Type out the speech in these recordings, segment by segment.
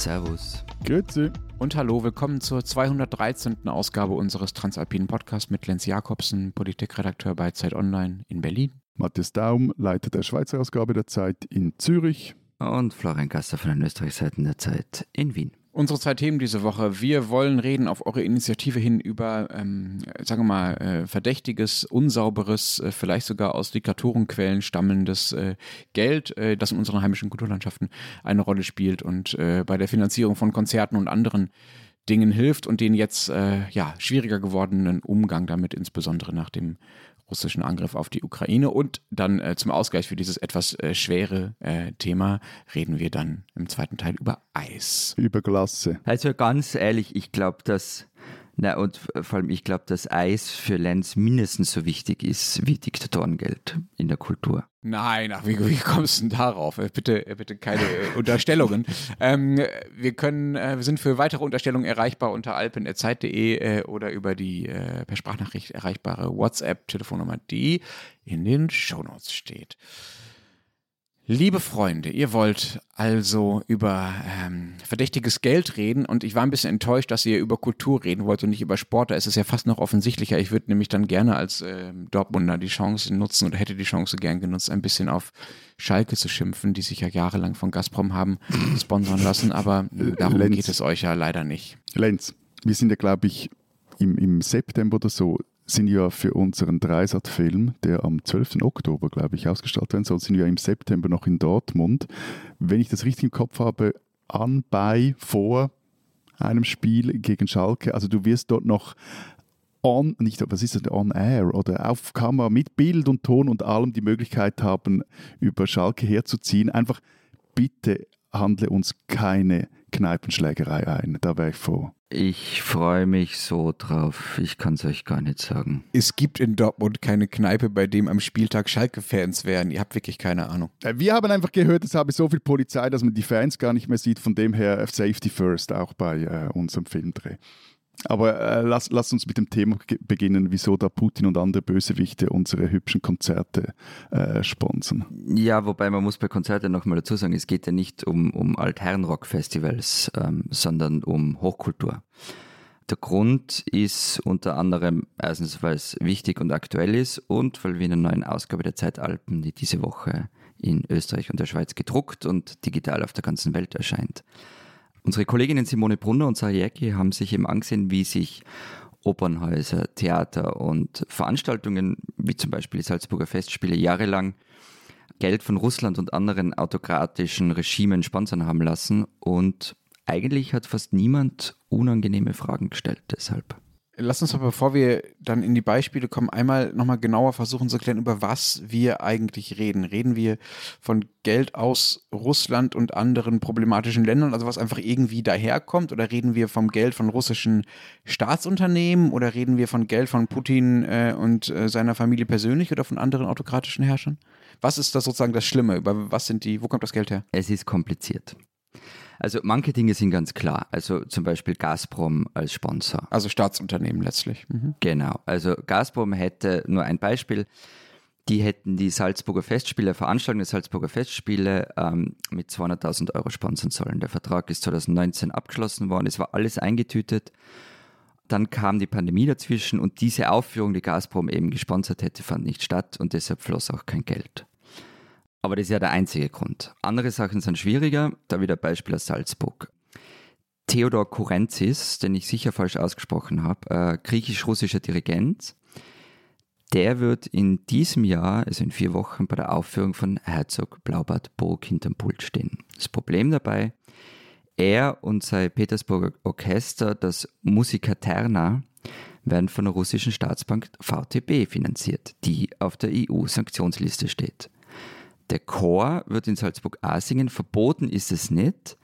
Servus. Grüezi. Und hallo, willkommen zur 213. Ausgabe unseres Transalpinen Podcasts mit Lenz Jakobsen, Politikredakteur bei Zeit Online in Berlin. Matthias Daum, Leiter der Schweizer Ausgabe der Zeit in Zürich. Und Florian Gasser von den Österreichseiten der Zeit in Wien. Unsere zwei Themen diese Woche. Wir wollen reden auf eure Initiative hin über, ähm, sagen wir mal, äh, verdächtiges, unsauberes, äh, vielleicht sogar aus Diktaturenquellen stammendes äh, Geld, äh, das in unseren heimischen Kulturlandschaften eine Rolle spielt und äh, bei der Finanzierung von Konzerten und anderen Dingen hilft und den jetzt äh, ja, schwieriger gewordenen Umgang damit, insbesondere nach dem russischen Angriff auf die Ukraine. Und dann äh, zum Ausgleich für dieses etwas äh, schwere äh, Thema reden wir dann im zweiten Teil über Eis. Über Glasse. Also ganz ehrlich, ich glaube, dass na, und vor allem, ich glaube, dass Eis für Lenz mindestens so wichtig ist wie Diktatorengeld in der Kultur. Nein, ach, wie, wie kommst du denn darauf? Äh, bitte, äh, bitte keine äh, Unterstellungen. Ähm, wir können, äh, wir sind für weitere Unterstellungen erreichbar unter alpen.zeit.de äh, oder über die äh, per Sprachnachricht erreichbare WhatsApp-Telefonnummer, die in den Shownotes steht. Liebe Freunde, ihr wollt also über ähm, verdächtiges Geld reden und ich war ein bisschen enttäuscht, dass ihr über Kultur reden wollt und nicht über Sport. Da ist es ja fast noch offensichtlicher. Ich würde nämlich dann gerne als äh, Dortmunder die Chance nutzen oder hätte die Chance gern genutzt, ein bisschen auf Schalke zu schimpfen, die sich ja jahrelang von Gazprom haben sponsern lassen. Aber äh, darum Lenz. geht es euch ja leider nicht. Lenz, wir sind ja, glaube ich, im, im September oder so, sind ja für unseren Dreisat-Film, der am 12. Oktober, glaube ich, ausgestrahlt werden soll, sind wir im September noch in Dortmund. Wenn ich das richtig im Kopf habe, an, bei, vor einem Spiel gegen Schalke. Also du wirst dort noch on, nicht, was ist das, on air oder auf Kamera mit Bild und Ton und allem die Möglichkeit haben, über Schalke herzuziehen. Einfach bitte handle uns keine Kneipenschlägerei ein. Da wäre ich froh. Ich freue mich so drauf. Ich kann es euch gar nicht sagen. Es gibt in Dortmund keine Kneipe, bei dem am Spieltag Schalke-Fans wären. Ihr habt wirklich keine Ahnung. Äh, Wir haben einfach gehört, es habe so viel Polizei, dass man die Fans gar nicht mehr sieht. Von dem her äh, Safety First auch bei äh, unserem Filmdreh. Aber äh, lass, lass uns mit dem Thema beginnen, wieso da Putin und andere Bösewichte unsere hübschen Konzerte äh, sponsern. Ja, wobei man muss bei Konzerten nochmal dazu sagen, es geht ja nicht um, um Altherrenrock-Festivals, ähm, sondern um Hochkultur. Der Grund ist unter anderem erstens, weil es wichtig und aktuell ist und weil wir in einer neuen Ausgabe der Zeitalpen, die diese Woche in Österreich und der Schweiz gedruckt und digital auf der ganzen Welt erscheint. Unsere Kolleginnen Simone Brunner und Sarah Jäcki haben sich eben angesehen, wie sich Opernhäuser, Theater und Veranstaltungen, wie zum Beispiel die Salzburger Festspiele, jahrelang Geld von Russland und anderen autokratischen Regimen sponsern haben lassen und eigentlich hat fast niemand unangenehme Fragen gestellt deshalb. Lass uns aber, bevor wir dann in die Beispiele kommen, einmal nochmal genauer versuchen zu klären, über was wir eigentlich reden. Reden wir von Geld aus Russland und anderen problematischen Ländern, also was einfach irgendwie daherkommt, oder reden wir vom Geld von russischen Staatsunternehmen oder reden wir von Geld von Putin äh, und äh, seiner Familie persönlich oder von anderen autokratischen Herrschern? Was ist das sozusagen das Schlimme? Über was sind die, wo kommt das Geld her? Es ist kompliziert. Also manche Dinge sind ganz klar. Also zum Beispiel Gazprom als Sponsor. Also Staatsunternehmen letztlich. Mhm. Genau. Also Gazprom hätte nur ein Beispiel. Die hätten die Salzburger Festspiele, Veranstaltung der Salzburger Festspiele ähm, mit 200.000 Euro sponsern sollen. Der Vertrag ist 2019 abgeschlossen worden. Es war alles eingetütet. Dann kam die Pandemie dazwischen und diese Aufführung, die Gazprom eben gesponsert hätte, fand nicht statt und deshalb floss auch kein Geld. Aber das ist ja der einzige Grund. Andere Sachen sind schwieriger, da wieder Beispiel aus Salzburg. Theodor Kurenzis, den ich sicher falsch ausgesprochen habe, äh, griechisch-russischer Dirigent, der wird in diesem Jahr, also in vier Wochen, bei der Aufführung von Herzog Blaubart Burg hinterm Pult stehen. Das Problem dabei, er und sein Petersburger Orchester, das Musica Terna, werden von der russischen Staatsbank VTB finanziert, die auf der EU-Sanktionsliste steht. Der Chor wird in Salzburg auch singen, verboten ist es nicht,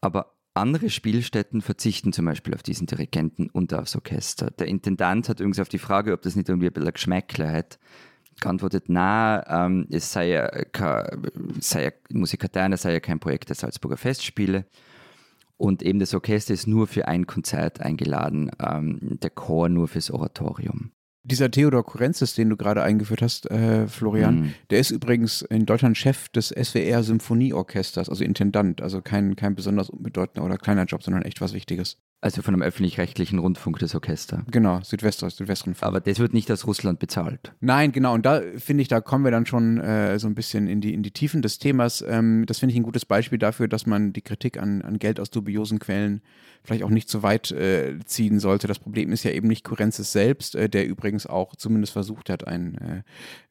aber andere Spielstätten verzichten zum Beispiel auf diesen Dirigenten und aufs Orchester. Der Intendant hat übrigens auf die Frage, ob das nicht irgendwie ein bisschen ein Geschmäckle hat, geantwortet, na, ähm, es sei ja, kein, sei ja Musikaterna sei ja kein Projekt der Salzburger Festspiele. Und eben das Orchester ist nur für ein Konzert eingeladen, ähm, der Chor nur fürs Oratorium. Dieser Theodor Kurenzis, den du gerade eingeführt hast, äh, Florian, Mhm. der ist übrigens in Deutschland Chef des SWR Symphonieorchesters, also Intendant, also kein, kein besonders unbedeutender oder kleiner Job, sondern echt was Wichtiges. Also von einem öffentlich-rechtlichen Rundfunk, das Orchester. Genau, Südwest, Südwestrundfunk. Aber das wird nicht aus Russland bezahlt. Nein, genau. Und da finde ich, da kommen wir dann schon äh, so ein bisschen in die, in die Tiefen des Themas. Ähm, das finde ich ein gutes Beispiel dafür, dass man die Kritik an, an Geld aus dubiosen Quellen vielleicht auch nicht zu weit äh, ziehen sollte. Das Problem ist ja eben nicht Kurenzis selbst, äh, der übrigens auch zumindest versucht hat, ein äh,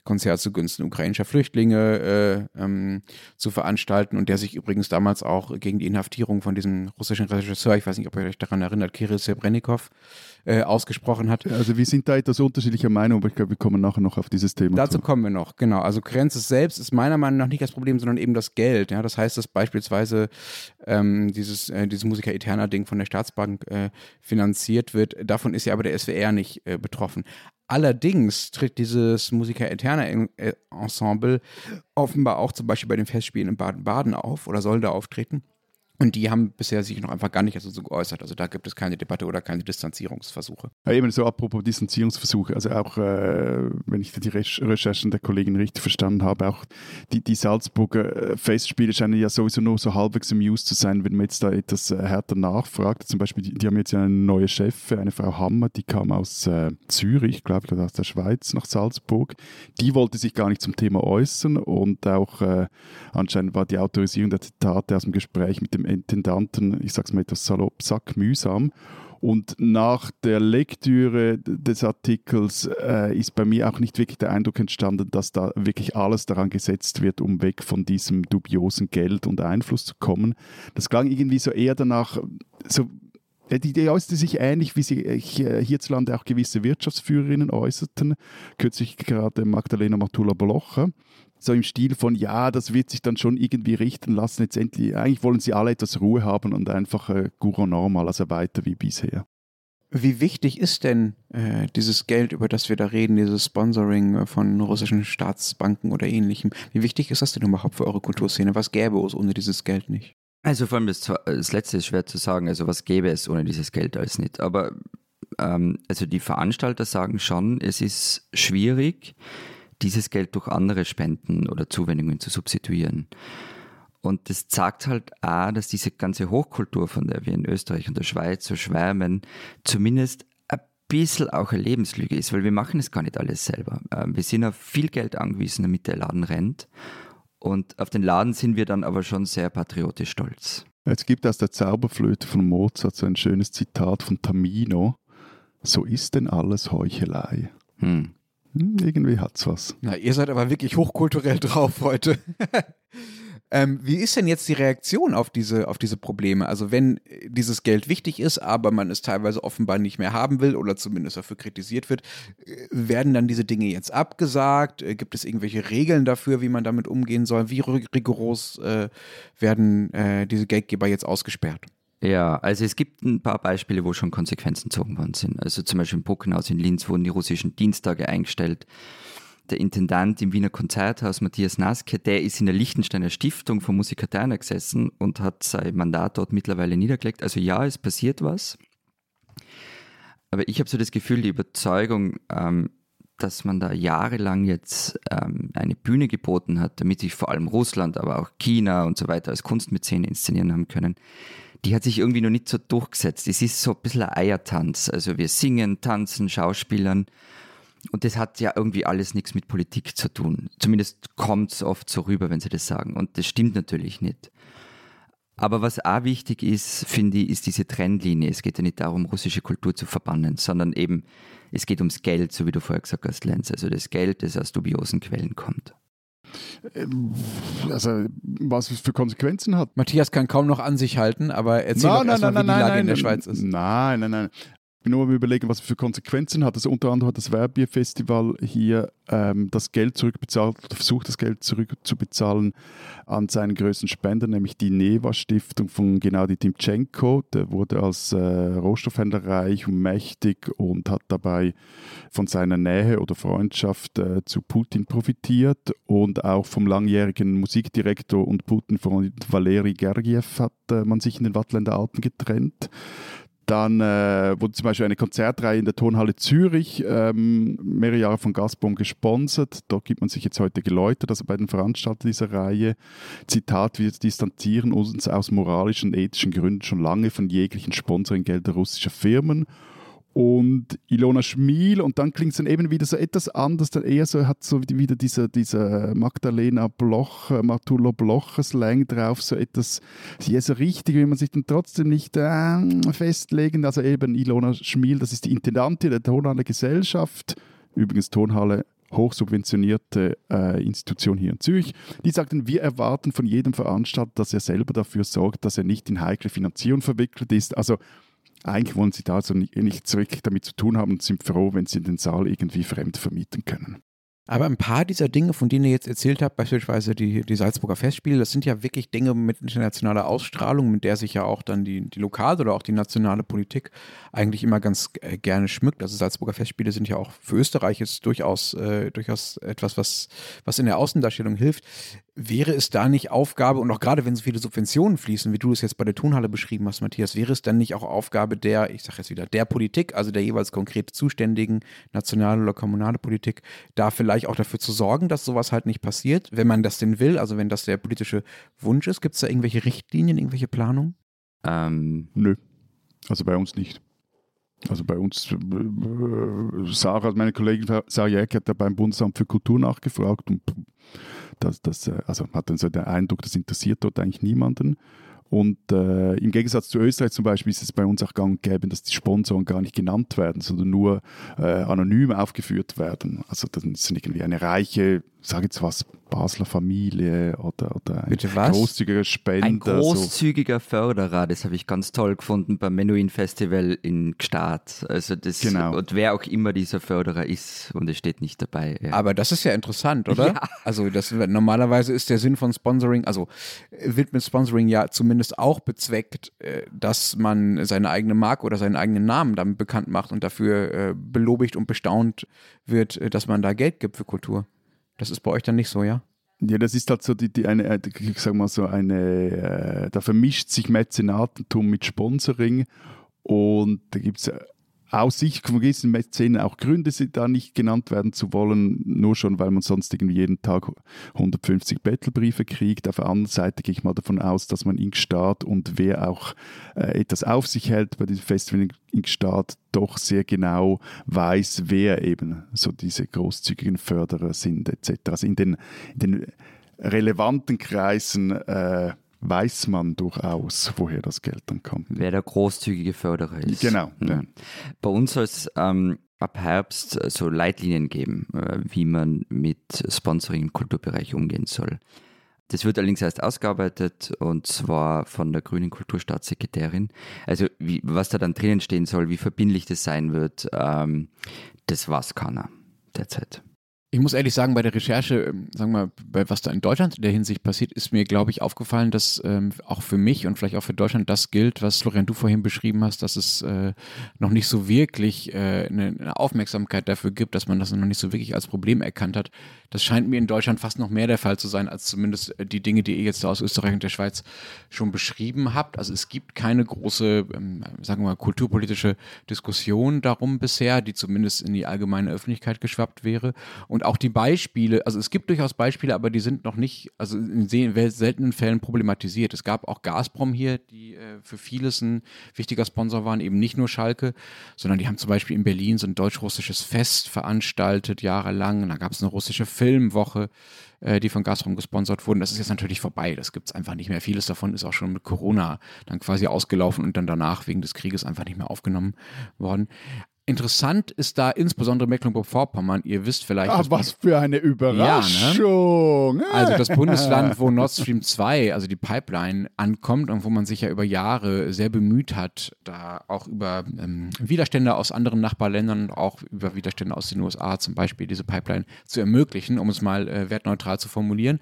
Konzert zugunsten ukrainischer Flüchtlinge äh, ähm, zu veranstalten und der sich übrigens damals auch gegen die Inhaftierung von diesem russischen Regisseur, ich weiß nicht, ob ihr euch daran erinnert, Kirill Sebrennikov, äh, ausgesprochen hat. Also wir sind da etwas unterschiedlicher Meinung, aber ich glaube, wir kommen nachher noch auf dieses Thema Dazu zu. kommen wir noch, genau. Also Krenzes selbst ist meiner Meinung nach nicht das Problem, sondern eben das Geld. Ja? Das heißt, dass beispielsweise ähm, dieses, äh, dieses Musiker Eterna-Ding von der Staatsbank äh, finanziert wird. Davon ist ja aber der SWR nicht äh, betroffen. Allerdings tritt dieses Musiker Eterna äh, Ensemble offenbar auch zum Beispiel bei den Festspielen in Baden-Baden auf oder soll da auftreten. Und die haben bisher sich noch einfach gar nicht so geäußert. Also da gibt es keine Debatte oder keine Distanzierungsversuche. Ja, eben so apropos Distanzierungsversuche, also auch, äh, wenn ich die Recherch Recherchen der Kollegin richtig verstanden habe, auch die, die Salzburger äh, Festspiele scheinen ja sowieso nur so halbwegs amused zu sein, wenn man jetzt da etwas äh, härter nachfragt. Zum Beispiel, die, die haben jetzt ja eine neue Chefin, eine Frau Hammer, die kam aus äh, Zürich, glaube ich, oder aus der Schweiz nach Salzburg. Die wollte sich gar nicht zum Thema äußern und auch äh, anscheinend war die Autorisierung der Zitate aus dem Gespräch mit dem Intendanten, ich sag's mal etwas salopp, sackmühsam. Und nach der Lektüre des Artikels äh, ist bei mir auch nicht wirklich der Eindruck entstanden, dass da wirklich alles daran gesetzt wird, um weg von diesem dubiosen Geld und Einfluss zu kommen. Das klang irgendwie so eher danach, so die Idee äußerte sich ähnlich, wie sich äh, hierzulande auch gewisse Wirtschaftsführerinnen äußerten. Kürzlich gerade Magdalena Matula-Bolocha. So im Stil von, ja, das wird sich dann schon irgendwie richten lassen. Letztendlich, eigentlich wollen sie alle etwas Ruhe haben und einfach äh, Guru normal, also weiter wie bisher. Wie wichtig ist denn äh, dieses Geld, über das wir da reden, dieses Sponsoring von russischen Staatsbanken oder ähnlichem? Wie wichtig ist das denn überhaupt für eure Kulturszene? Was gäbe es ohne dieses Geld nicht? Also vor allem das, das Letzte ist schwer zu sagen, also was gäbe es ohne dieses Geld alles nicht. Aber ähm, also die Veranstalter sagen schon, es ist schwierig, dieses Geld durch andere Spenden oder Zuwendungen zu substituieren. Und das zeigt halt auch, dass diese ganze Hochkultur, von der wir in Österreich und der Schweiz so schwärmen, zumindest ein bisschen auch eine Lebenslüge ist, weil wir machen es gar nicht alles selber. Ähm, Wir sind auf viel Geld angewiesen, damit der Laden rennt. Und auf den Laden sind wir dann aber schon sehr patriotisch stolz. Es gibt aus der Zauberflöte von Mozart so ein schönes Zitat von Tamino. So ist denn alles Heuchelei. Hm. Hm, irgendwie hat's was. Na, ihr seid aber wirklich hochkulturell drauf heute. ähm, wie ist denn jetzt die Reaktion auf diese, auf diese Probleme? Also wenn dieses Geld wichtig ist, aber man es teilweise offenbar nicht mehr haben will oder zumindest dafür kritisiert wird, äh, werden dann diese Dinge jetzt abgesagt? Äh, Gibt es irgendwelche Regeln dafür, wie man damit umgehen soll? Wie rig- rigoros äh, werden äh, diese Geldgeber jetzt ausgesperrt? Ja, also es gibt ein paar Beispiele, wo schon Konsequenzen gezogen worden sind. Also zum Beispiel im Puckenhaus in Linz wurden die russischen Dienstage eingestellt. Der Intendant im Wiener Konzerthaus, Matthias Naske, der ist in der Liechtensteiner Stiftung vom Musiker Terner gesessen und hat sein Mandat dort mittlerweile niedergelegt. Also ja, es passiert was. Aber ich habe so das Gefühl, die Überzeugung, ähm, dass man da jahrelang jetzt ähm, eine Bühne geboten hat, damit sich vor allem Russland, aber auch China und so weiter als Kunstmäzene inszenieren haben können, die hat sich irgendwie noch nicht so durchgesetzt. Es ist so ein bisschen ein Eiertanz. Also wir singen, tanzen, schauspielern. Und das hat ja irgendwie alles nichts mit Politik zu tun. Zumindest kommt es oft so rüber, wenn sie das sagen. Und das stimmt natürlich nicht. Aber was auch wichtig ist, finde ich, ist diese Trennlinie. Es geht ja nicht darum, russische Kultur zu verbannen, sondern eben, es geht ums Geld, so wie du vorher gesagt hast, Lenz. Also das Geld, das aus dubiosen Quellen kommt. Also, was es für Konsequenzen hat. Matthias kann kaum noch an sich halten, aber erzähl doch erstmal, wie die Lage in der Schweiz ist. Nein, nein, nein. Ich bin nur am überlegen, was für Konsequenzen hat. Also unter anderem hat das Werbierfestival hier ähm, das Geld zurückbezahlt, oder versucht das Geld zurückzubezahlen an seinen größten Spender, nämlich die Neva-Stiftung von Gennady Timchenko. Der wurde als äh, Rohstoffhändler reich und mächtig und hat dabei von seiner Nähe oder Freundschaft äh, zu Putin profitiert und auch vom langjährigen Musikdirektor und Putin-Freund Valeri Gergiev hat äh, man sich in den Wattländer Alpen getrennt. Dann äh, wurde zum Beispiel eine Konzertreihe in der Tonhalle Zürich ähm, mehrere Jahre von Gazprom gesponsert. Dort gibt man sich jetzt heute geläutert, also bei den Veranstaltern dieser Reihe. Zitat, wir distanzieren uns aus moralischen und ethischen Gründen schon lange von jeglichen Sponsoringgeldern russischer Firmen und Ilona Schmiel und dann klingt es dann eben wieder so etwas anders, dann eher so, hat so wieder dieser, dieser Magdalena Bloch, Martullo Blocher Slang drauf, so etwas, ja so richtig, wie man sich dann trotzdem nicht äh, festlegen, also eben Ilona Schmiel, das ist die Intendantin der Tonhalle Gesellschaft, übrigens Tonhalle hochsubventionierte äh, Institution hier in Zürich, die sagten, wir erwarten von jedem Veranstalter, dass er selber dafür sorgt, dass er nicht in heikle Finanzierung verwickelt ist. Also eigentlich wollen sie da so nichts wirklich damit zu tun haben und sind froh, wenn sie den Saal irgendwie fremd vermieten können. Aber ein paar dieser Dinge, von denen ihr jetzt erzählt habt, beispielsweise die, die Salzburger Festspiele, das sind ja wirklich Dinge mit internationaler Ausstrahlung, mit der sich ja auch dann die, die lokale oder auch die nationale Politik eigentlich immer ganz äh, gerne schmückt. Also Salzburger Festspiele sind ja auch für Österreich jetzt durchaus, äh, durchaus etwas, was, was in der Außendarstellung hilft. Wäre es da nicht Aufgabe, und auch gerade wenn so viele Subventionen fließen, wie du es jetzt bei der Tonhalle beschrieben hast, Matthias, wäre es dann nicht auch Aufgabe der, ich sage jetzt wieder, der Politik, also der jeweils konkret zuständigen nationale oder kommunale Politik, da vielleicht auch dafür zu sorgen, dass sowas halt nicht passiert, wenn man das denn will, also wenn das der politische Wunsch ist? Gibt es da irgendwelche Richtlinien, irgendwelche Planungen? Ähm, nö, also bei uns nicht. Also bei uns, äh, Sarah, meine Kollegin Sarah Jäck hat da beim Bundesamt für Kultur nachgefragt und das, das, äh, also hat dann so den Eindruck, das interessiert dort eigentlich niemanden. Und äh, im Gegensatz zu Österreich zum Beispiel ist es bei uns auch gang und gäbe, dass die Sponsoren gar nicht genannt werden, sondern nur äh, anonym aufgeführt werden. Also dann sind irgendwie eine reiche sage jetzt was, Basler Familie oder, oder ein großzügiger Spender. Ein großzügiger so. Förderer, das habe ich ganz toll gefunden beim Menuhin Festival in Gstaad. Also das, genau. Und wer auch immer dieser Förderer ist, und es steht nicht dabei. Ja. Aber das ist ja interessant, oder? Ja. Also das, normalerweise ist der Sinn von Sponsoring, also wird mit Sponsoring ja zumindest auch bezweckt, äh, dass man seine eigene Marke oder seinen eigenen Namen damit bekannt macht und dafür äh, belobigt und bestaunt wird, äh, dass man da Geld gibt für Kultur. Das ist bei euch dann nicht so, ja? Ja, das ist halt so die, die eine, äh, ich sag mal so eine, äh, da vermischt sich Mäzenatentum mit Sponsoring und da gibt es aus Sicht von gewissen Mäzenen auch Gründe, da nicht genannt werden zu wollen, nur schon, weil man sonst irgendwie jeden Tag 150 Battlebriefe kriegt. Auf der anderen Seite gehe ich mal davon aus, dass man in Staat und wer auch äh, etwas auf sich hält bei diesem Festival in Staat doch sehr genau weiß, wer eben so diese großzügigen Förderer sind etc. Also in den, in den relevanten Kreisen äh, weiß man durchaus, woher das Geld dann kommt. Wer der großzügige Förderer ist. Genau. Mhm. Ja. Bei uns soll es ähm, ab Herbst so Leitlinien geben, äh, wie man mit Sponsoring im Kulturbereich umgehen soll. Das wird allerdings erst ausgearbeitet und zwar von der grünen Kulturstaatssekretärin. Also wie, was da dann drinnen stehen soll, wie verbindlich das sein wird, ähm, das weiß keiner derzeit. Ich muss ehrlich sagen, bei der Recherche, ähm, sagen wir bei was da in Deutschland in der Hinsicht passiert, ist mir, glaube ich, aufgefallen, dass ähm, auch für mich und vielleicht auch für Deutschland das gilt, was Florian du vorhin beschrieben hast, dass es äh, noch nicht so wirklich äh, eine, eine, Aufmerksamkeit dafür gibt, dass man das noch nicht so wirklich als Problem erkannt hat. Das scheint mir in Deutschland fast noch mehr der Fall zu sein, als zumindest äh, die Dinge, die ihr jetzt aus Österreich und der Schweiz schon beschrieben habt. Also es gibt keine große, ähm, sagen wir mal, kulturpolitische Diskussion darum bisher, die zumindest in die allgemeine Öffentlichkeit geschwappt wäre. Und auch die Beispiele, also es gibt durchaus Beispiele, aber die sind noch nicht, also in seltenen Fällen problematisiert. Es gab auch Gazprom hier, die äh, für vieles ein wichtiger Sponsor waren, eben nicht nur Schalke, sondern die haben zum Beispiel in Berlin so ein deutsch-russisches Fest veranstaltet, jahrelang. Da gab es eine russische Filmwoche, äh, die von Gazprom gesponsert wurden. Das ist jetzt natürlich vorbei. Das gibt es einfach nicht mehr. Vieles davon ist auch schon mit Corona dann quasi ausgelaufen und dann danach wegen des Krieges einfach nicht mehr aufgenommen worden. Interessant ist da insbesondere Mecklenburg-Vorpommern. Ihr wisst vielleicht. Ach, was für eine Überraschung! Ja, ne? Also das Bundesland, wo Nord Stream 2, also die Pipeline, ankommt und wo man sich ja über Jahre sehr bemüht hat, da auch über ähm, Widerstände aus anderen Nachbarländern, auch über Widerstände aus den USA zum Beispiel, diese Pipeline zu ermöglichen, um es mal äh, wertneutral zu formulieren.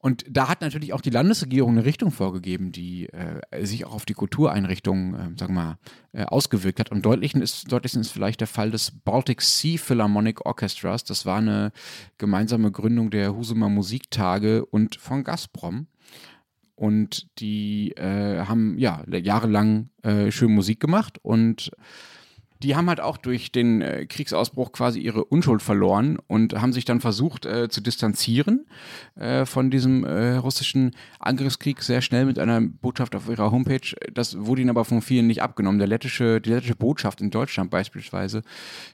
Und da hat natürlich auch die Landesregierung eine Richtung vorgegeben, die äh, sich auch auf die Kultureinrichtungen, äh, sagen wir mal, äh, ausgewirkt hat. Und deutlichen ist, deutlichsten ist vielleicht der Fall des Baltic Sea Philharmonic Orchestras. Das war eine gemeinsame Gründung der Husumer Musiktage und von Gazprom. und die äh, haben ja jahrelang äh, schön Musik gemacht und die haben halt auch durch den äh, Kriegsausbruch quasi ihre Unschuld verloren und haben sich dann versucht äh, zu distanzieren äh, von diesem äh, russischen Angriffskrieg sehr schnell mit einer Botschaft auf ihrer Homepage. Das wurde ihnen aber von vielen nicht abgenommen. Der lettische, die lettische Botschaft in Deutschland beispielsweise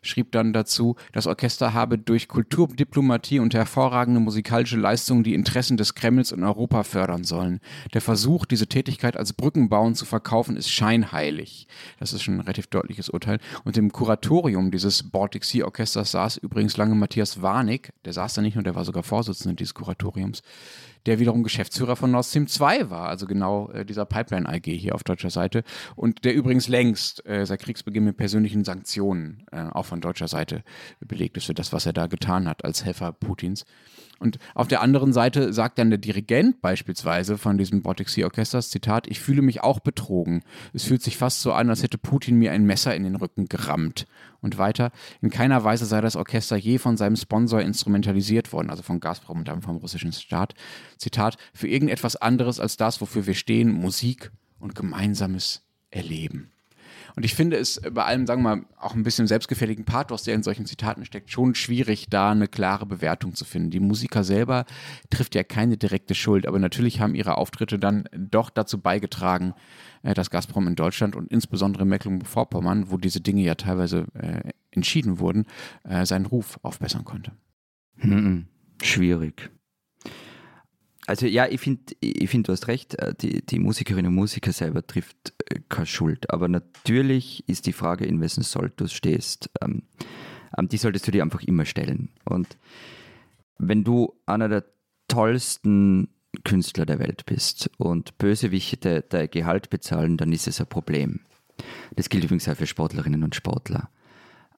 schrieb dann dazu, das Orchester habe durch Kulturdiplomatie und hervorragende musikalische Leistungen die Interessen des Kremls in Europa fördern sollen. Der Versuch, diese Tätigkeit als Brückenbauen zu verkaufen, ist scheinheilig. Das ist schon ein relativ deutliches Urteil. Und im Kuratorium dieses Baltic Sea Orchesters saß übrigens lange Matthias Warnig, der saß da nicht nur, der war sogar Vorsitzender dieses Kuratoriums, der wiederum Geschäftsführer von Nord Stream 2 war, also genau äh, dieser Pipeline AG hier auf deutscher Seite und der übrigens längst äh, seit Kriegsbeginn mit persönlichen Sanktionen äh, auch von deutscher Seite belegt ist für das, was er da getan hat als Helfer Putins. Und auf der anderen Seite sagt dann der Dirigent beispielsweise von diesem Baltic Sea Orchesters, Zitat, ich fühle mich auch betrogen. Es fühlt sich fast so an, als hätte Putin mir ein Messer in den Rücken gerammt. Und weiter, in keiner Weise sei das Orchester je von seinem Sponsor instrumentalisiert worden, also von Gazprom und dann vom russischen Staat. Zitat, für irgendetwas anderes als das, wofür wir stehen, Musik und gemeinsames Erleben. Und ich finde es bei allem, sagen wir mal, auch ein bisschen selbstgefälligen Pathos, der in solchen Zitaten steckt, schon schwierig, da eine klare Bewertung zu finden. Die Musiker selber trifft ja keine direkte Schuld, aber natürlich haben ihre Auftritte dann doch dazu beigetragen, äh, dass Gazprom in Deutschland und insbesondere in Mecklenburg-Vorpommern, wo diese Dinge ja teilweise äh, entschieden wurden, äh, seinen Ruf aufbessern konnte. Hm, schwierig. Also ja, ich finde, ich find, du hast recht, äh, die, die Musikerinnen und Musiker selber trifft äh, keine Schuld. Aber natürlich ist die Frage, in wessen Sold du stehst, ähm, ähm, die solltest du dir einfach immer stellen. Und wenn du einer der tollsten Künstler der Welt bist und Bösewichte dein Gehalt bezahlen, dann ist es ein Problem. Das gilt übrigens auch für Sportlerinnen und Sportler.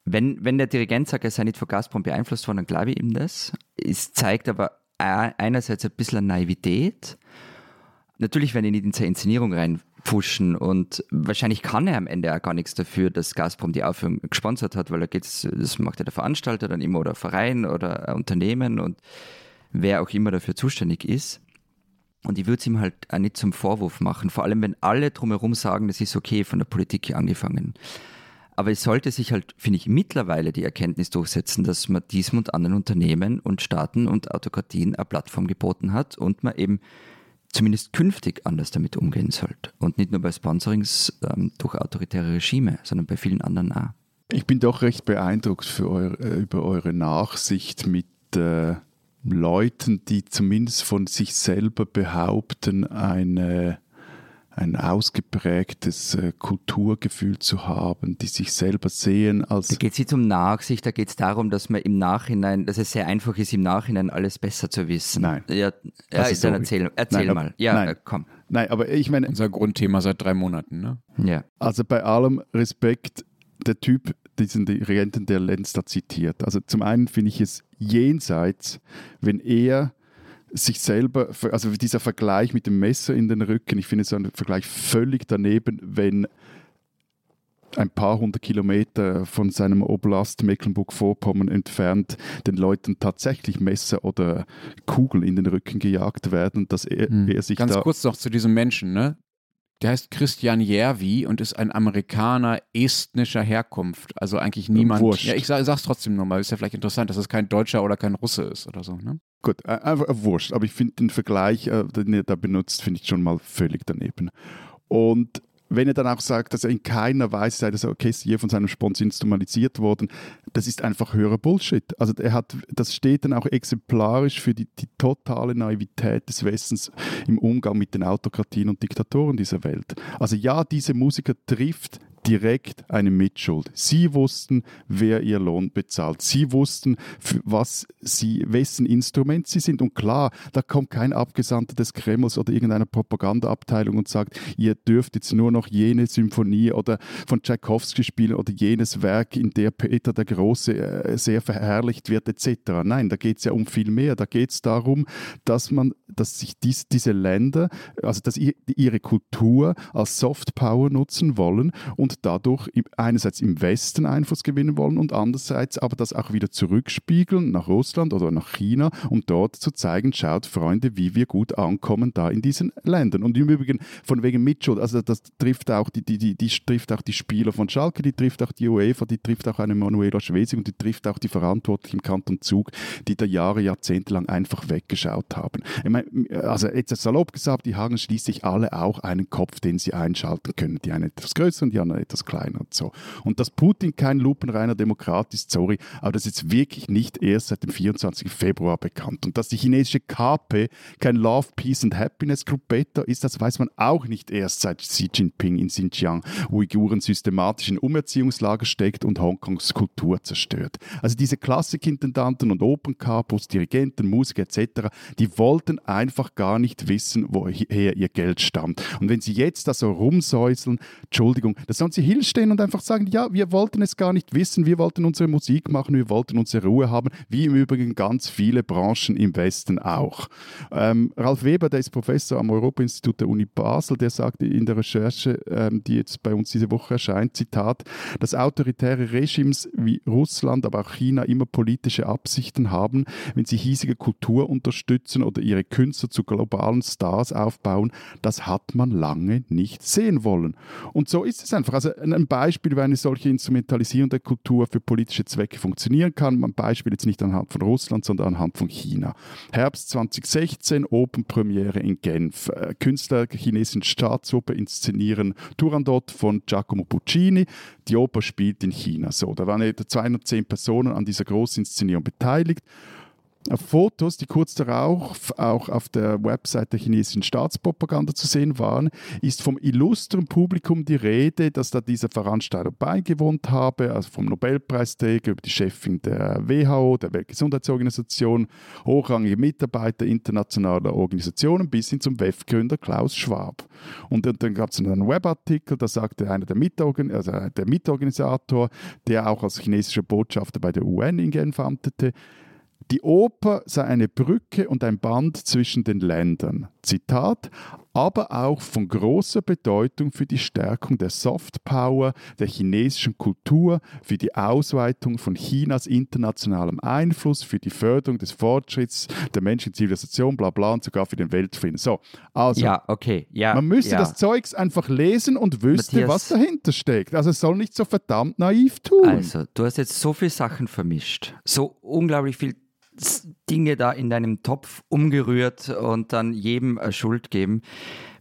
Wenn, wenn der Dirigent sagt, er sei nicht von Gazprom beeinflusst worden, dann glaube ich ihm das. Es zeigt aber einerseits ein bisschen Naivität. Natürlich werden die nicht in seine Inszenierung reinpfuschen und wahrscheinlich kann er am Ende auch gar nichts dafür, dass Gazprom die Aufführung gesponsert hat, weil da geht's, das macht ja der Veranstalter dann immer oder ein Verein oder Unternehmen und wer auch immer dafür zuständig ist. Und ich würde es ihm halt auch nicht zum Vorwurf machen, vor allem wenn alle drumherum sagen, das ist okay, von der Politik angefangen. Aber es sollte sich halt, finde ich, mittlerweile die Erkenntnis durchsetzen, dass man diesem und anderen Unternehmen und Staaten und Autokratien eine Plattform geboten hat und man eben zumindest künftig anders damit umgehen sollte. Und nicht nur bei Sponsorings ähm, durch autoritäre Regime, sondern bei vielen anderen auch. Ich bin doch recht beeindruckt eure, äh, über eure Nachsicht mit äh, Leuten, die zumindest von sich selber behaupten, eine ein ausgeprägtes äh, Kulturgefühl zu haben, die sich selber sehen als. Da geht es nicht um Nachsicht, da geht es darum, dass man im Nachhinein, dass es sehr einfach ist, im Nachhinein alles besser zu wissen. Nein. Ja, ja dann erzähl, erzähl nein, mal. Ja, nein. Komm. Nein, aber ich meine. Unser Grundthema seit drei Monaten, ne? Ja. Also bei allem Respekt, der Typ, diesen Dirigenten, der Lenz da zitiert. Also zum einen finde ich es jenseits, wenn er sich selber, also dieser Vergleich mit dem Messer in den Rücken, ich finde so einen Vergleich völlig daneben, wenn ein paar hundert Kilometer von seinem Oblast Mecklenburg-Vorpommern entfernt den Leuten tatsächlich Messer oder Kugeln in den Rücken gejagt werden, dass er, hm. er sich Ganz da kurz noch zu diesem Menschen, ne? Der heißt Christian Järvi und ist ein Amerikaner estnischer Herkunft. Also eigentlich niemand. Wurscht. Ja, ich sag, sag's trotzdem nochmal, ist ja vielleicht interessant, dass es kein Deutscher oder kein Russe ist oder so, ne? Gut, einfach äh, wurscht, aber ich finde den Vergleich, äh, den er da benutzt, finde ich schon mal völlig daneben. Und wenn er dann auch sagt, dass er in keiner Weise sei das Orchester von seinem Sponsor instrumentalisiert worden, das ist einfach höherer Bullshit. Also er hat, das steht dann auch exemplarisch für die, die totale Naivität des Westens im Umgang mit den Autokratien und Diktatoren dieser Welt. Also ja, diese Musiker trifft direkt eine Mitschuld. Sie wussten, wer ihr Lohn bezahlt. Sie wussten, was sie, wessen Instrument sie sind. Und klar, da kommt kein Abgesandter des Kremls oder irgendeiner Propagandaabteilung und sagt, ihr dürft jetzt nur noch jene Symphonie oder von Tchaikovsky spielen oder jenes Werk, in der Peter der Große äh, sehr verherrlicht wird, etc. Nein, da geht es ja um viel mehr. Da geht es darum, dass man, dass sich dies, diese Länder, also dass ihre Kultur als Soft Power nutzen wollen und dadurch einerseits im Westen Einfluss gewinnen wollen und andererseits aber das auch wieder zurückspiegeln nach Russland oder nach China, um dort zu zeigen, schaut Freunde, wie wir gut ankommen da in diesen Ländern. Und im Übrigen von wegen Mitschuld, also das trifft auch die, die, die, die trifft auch die Spieler von Schalke, die trifft auch die UEFA, die trifft auch eine Manuela Schwesig und die trifft auch die Verantwortlichen im Kanton Zug, die da Jahre, Jahrzehnte lang einfach weggeschaut haben. Ich meine, also jetzt salopp gesagt, die haben schließlich alle auch einen Kopf, den sie einschalten können. Die einen etwas größer und die anderen etwas kleiner und so. Und dass Putin kein lupenreiner Demokrat ist, sorry, aber das ist wirklich nicht erst seit dem 24. Februar bekannt. Und dass die chinesische KP kein Love, Peace and Happiness Gruppetto ist, das weiß man auch nicht erst seit Xi Jinping in Xinjiang Uiguren systematisch in Umerziehungslager steckt und Hongkongs Kultur zerstört. Also diese Klassikintendanten und Opernkapos, Dirigenten, Musiker etc., die wollten einfach gar nicht wissen, woher ihr Geld stammt. Und wenn sie jetzt da so rumsäuseln, Entschuldigung, da sollen sie hinstehen und einfach sagen, ja, wir wollten es gar nicht wissen, wir wollten unsere Musik machen, wir wollten unsere Ruhe haben, wie im Übrigen ganz viele Branchen im Westen auch. Ähm, Ralf Weber, der ist Professor am Europa-Institut der Uni Basel, der sagte in der Recherche, ähm, die jetzt bei uns diese Woche erscheint, Zitat, dass autoritäre Regimes wie Russland, aber auch China immer politische Absichten haben, wenn sie hiesige Kultur unterstützen oder ihre Künstler zu globalen Stars aufbauen, das hat man lange nicht sehen wollen. Und so ist es einfach. Also ein Beispiel, wie eine solche Instrumentalisierung der Kultur für politische Zwecke funktionieren kann. Ein Beispiel jetzt nicht anhand von Russland, sondern anhand von China. Herbst 2016, Open Premiere in Genf. Äh, Künstler der chinesischen Staatsoper inszenieren Turandot von Giacomo Puccini. Die Oper spielt in China. So, da waren etwa 210 Personen an dieser Großinszenierung beteiligt. Fotos, die kurz darauf auch auf der Website der chinesischen Staatspropaganda zu sehen waren, ist vom illustren Publikum die Rede, dass da dieser Veranstalter beigewohnt habe, also vom Nobelpreisträger über die Chefin der WHO, der Weltgesundheitsorganisation, hochrangige Mitarbeiter internationaler Organisationen bis hin zum WEF-Gründer Klaus Schwab. Und dann gab es einen Webartikel, da sagte einer der, Mitorgan also der Mitorganisator, der auch als chinesischer Botschafter bei der UN in Genf amtete, die Oper sei eine Brücke und ein Band zwischen den Ländern. Zitat, aber auch von großer Bedeutung für die Stärkung der Softpower der chinesischen Kultur, für die Ausweitung von Chinas internationalem Einfluss, für die Förderung des Fortschritts der menschlichen Zivilisation, bla bla und sogar für den Weltfrieden. So, also, ja, okay, ja, man müsste ja. das Zeugs einfach lesen und wüsste, Matthias, was dahinter steckt. Also es soll nicht so verdammt naiv tun. Also, du hast jetzt so viele Sachen vermischt, so unglaublich viel Dinge da in deinem Topf umgerührt und dann jedem Schuld geben.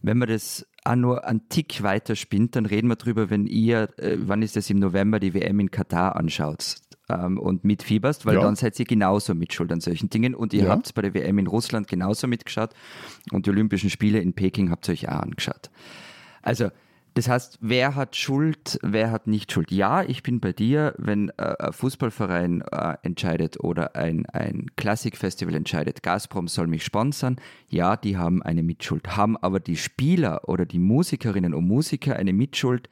Wenn man das auch nur einen Tick weiter spinnt, dann reden wir drüber, wenn ihr, äh, wann ist es im November, die WM in Katar anschaut ähm, und mitfieberst, weil Ja. dann seid ihr genauso mitschuld an solchen Dingen und ihr Ja. habt bei der WM in Russland genauso mitgeschaut und die Olympischen Spiele in Peking habt ihr euch auch angeschaut. Also, das heißt, wer hat Schuld, wer hat nicht Schuld? Ja, ich bin bei dir, wenn äh, ein Fußballverein äh, entscheidet oder ein, ein Klassikfestival entscheidet, Gazprom soll mich sponsern. Ja, die haben eine Mitschuld. Haben aber die Spieler oder die Musikerinnen und Musiker eine Mitschuld?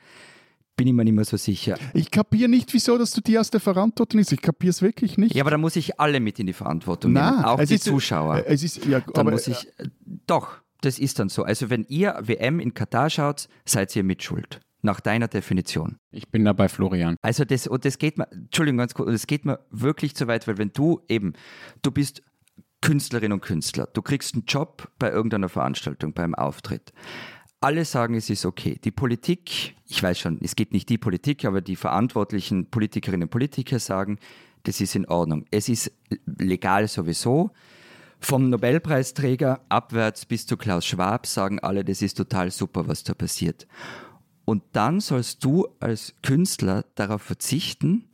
Bin ich mir nicht mehr so sicher. Ich kapiere nicht, wieso, dass du die aus der Verantwortung nimmst. Ich kapiere es wirklich nicht. Ja, aber da muss ich alle mit in die Verantwortung Nein, nehmen, auch es die ist- Zuschauer. Es ist, ja, dann aber, muss ich, äh, doch, das ist dann so. Also wenn ihr WM in Katar schaut, seid ihr mitschuld. Nach deiner Definition. Ich bin da bei Florian. Also das, und das geht mir, Entschuldigung, ganz kurz, das geht mir wirklich zu weit, weil wenn du eben, du bist Künstlerin und Künstler, du kriegst einen Job bei irgendeiner Veranstaltung, beim Auftritt. Alle sagen, es ist okay. Die Politik, ich weiß schon, es geht nicht die Politik, aber die verantwortlichen Politikerinnen und Politiker sagen, das ist in Ordnung. Es ist legal sowieso. Vom Nobelpreisträger abwärts bis zu Klaus Schwab sagen alle, das ist total super, was da passiert. Und dann sollst du als Künstler darauf verzichten.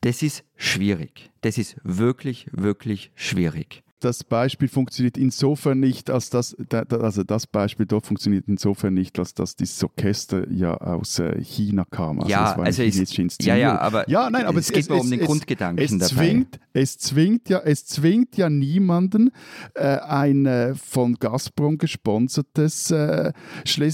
Das ist schwierig. Das ist wirklich, wirklich schwierig. Das Beispiel funktioniert insofern nicht, als das, da- da- also das Beispiel dort funktioniert insofern nicht, als dass dieses Orchester ja aus äh, China kam. Also Ja, es also es- ja, ja, aber ja, nein, aber es geht nur um den Grundgedanken es dabei. Zwingt, es zwingt ja, es zwingt ja niemanden, äh, ein äh, von Gazprom gesponsertes äh,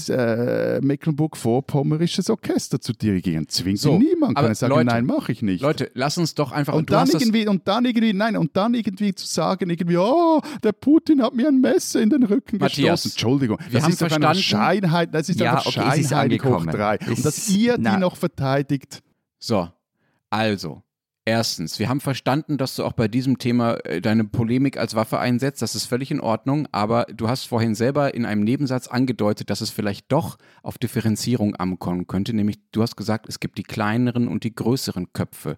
äh, Mecklenburg-Vorpommerisches Orchester zu dirigieren. Zwingt So, niemand. Kann sagen, Leute, nein, mache ich nicht. Leute, lass uns doch einfach. Und du dann irgendwie, und dann irgendwie, nein, und dann irgendwie zu sagen, irgendwie, ja, der Putin hat mir ein Messer in den Rücken Matthias, gestoßen. Entschuldigung, wir das haben ist doch eine verstanden- Scheinheit, das ist Ja, einfach okay, Scheinheilig hoch drei. Und dass ihr na- die noch verteidigt, So, also. Erstens, wir haben verstanden, dass du auch bei diesem Thema äh, deine Polemik als Waffe einsetzt. Das ist völlig in Ordnung. Aber du hast vorhin selber in einem Nebensatz angedeutet, dass es vielleicht doch auf Differenzierung ankommen könnte. Nämlich, du hast gesagt, es gibt die kleineren und die größeren Köpfe,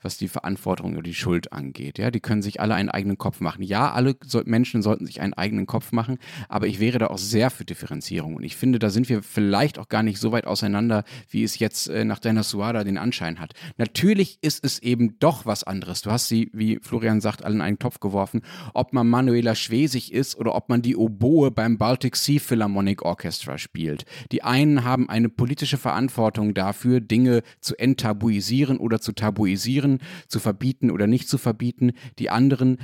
was die Verantwortung oder die Schuld angeht. Ja, die können sich alle einen eigenen Kopf machen. Ja, alle so Menschen sollten sich einen eigenen Kopf machen. Aber ich wäre da auch sehr für Differenzierung. Und ich finde, da sind wir vielleicht auch gar nicht so weit auseinander, wie es jetzt äh, nach deiner Suada den Anschein hat. Natürlich ist es eben doch was anderes. Du hast sie, wie Florian sagt, alle in einen Topf geworfen. Ob man Manuela Schwesig ist oder ob man die Oboe beim Baltic Sea Philharmonic Orchestra spielt. Die einen haben eine politische Verantwortung dafür, Dinge zu enttabuisieren oder zu tabuisieren, zu verbieten oder nicht zu verbieten. Die anderen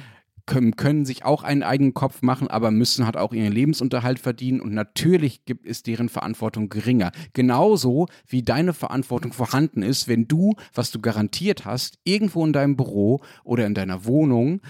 können, können sich auch einen eigenen Kopf machen, aber müssen halt auch ihren Lebensunterhalt verdienen und natürlich gibt, ist deren Verantwortung geringer. Genauso wie deine Verantwortung vorhanden ist, wenn du, was du garantiert hast, irgendwo in deinem Büro oder in deiner Wohnung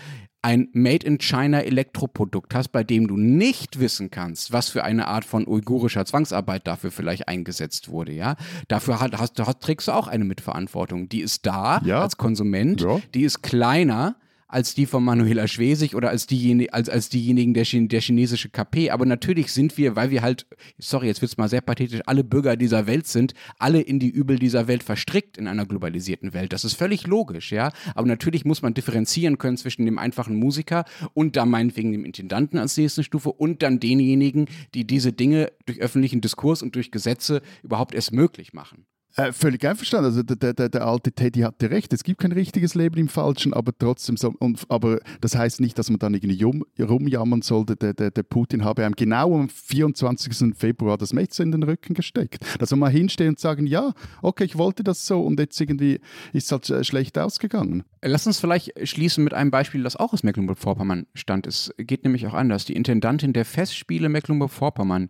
ein Made in China Elektroprodukt hast, bei dem du nicht wissen kannst, was für eine Art von uigurischer Zwangsarbeit dafür vielleicht eingesetzt wurde, ja. Dafür hat, hast, hast, trägst du auch eine Mitverantwortung. Die ist da Ja. als Konsument, Ja. die ist kleiner als die von Manuela Schwesig oder als, diejen als, als diejenigen der, Chin der chinesische KP. Aber natürlich sind wir, weil wir halt, sorry, jetzt wird's mal sehr pathetisch, alle Bürger dieser Welt sind, alle in die Übel dieser Welt verstrickt in einer globalisierten Welt. Das ist völlig logisch, ja. Aber natürlich muss man differenzieren können zwischen dem einfachen Musiker und dann meinetwegen dem Intendanten als nächste Stufe und dann denjenigen, die diese Dinge durch öffentlichen Diskurs und durch Gesetze überhaupt erst möglich machen. Äh, völlig einverstanden. Also der, der, der alte Teddy hatte recht. Es gibt kein richtiges Leben im Falschen, aber trotzdem so, und, aber das heißt nicht, dass man dann irgendwie rum, rumjammern sollte. Der, der, der Putin habe einem genau am 24. Februar das Messer in den Rücken gesteckt. Dass man mal hinstehen und sagen, ja, okay, ich wollte das so und jetzt irgendwie ist es halt äh, schlecht ausgegangen. Lass uns vielleicht schließen mit einem Beispiel, das auch aus Mecklenburg-Vorpommern stand. Es geht nämlich auch anders. Die Intendantin der Festspiele Mecklenburg-Vorpommern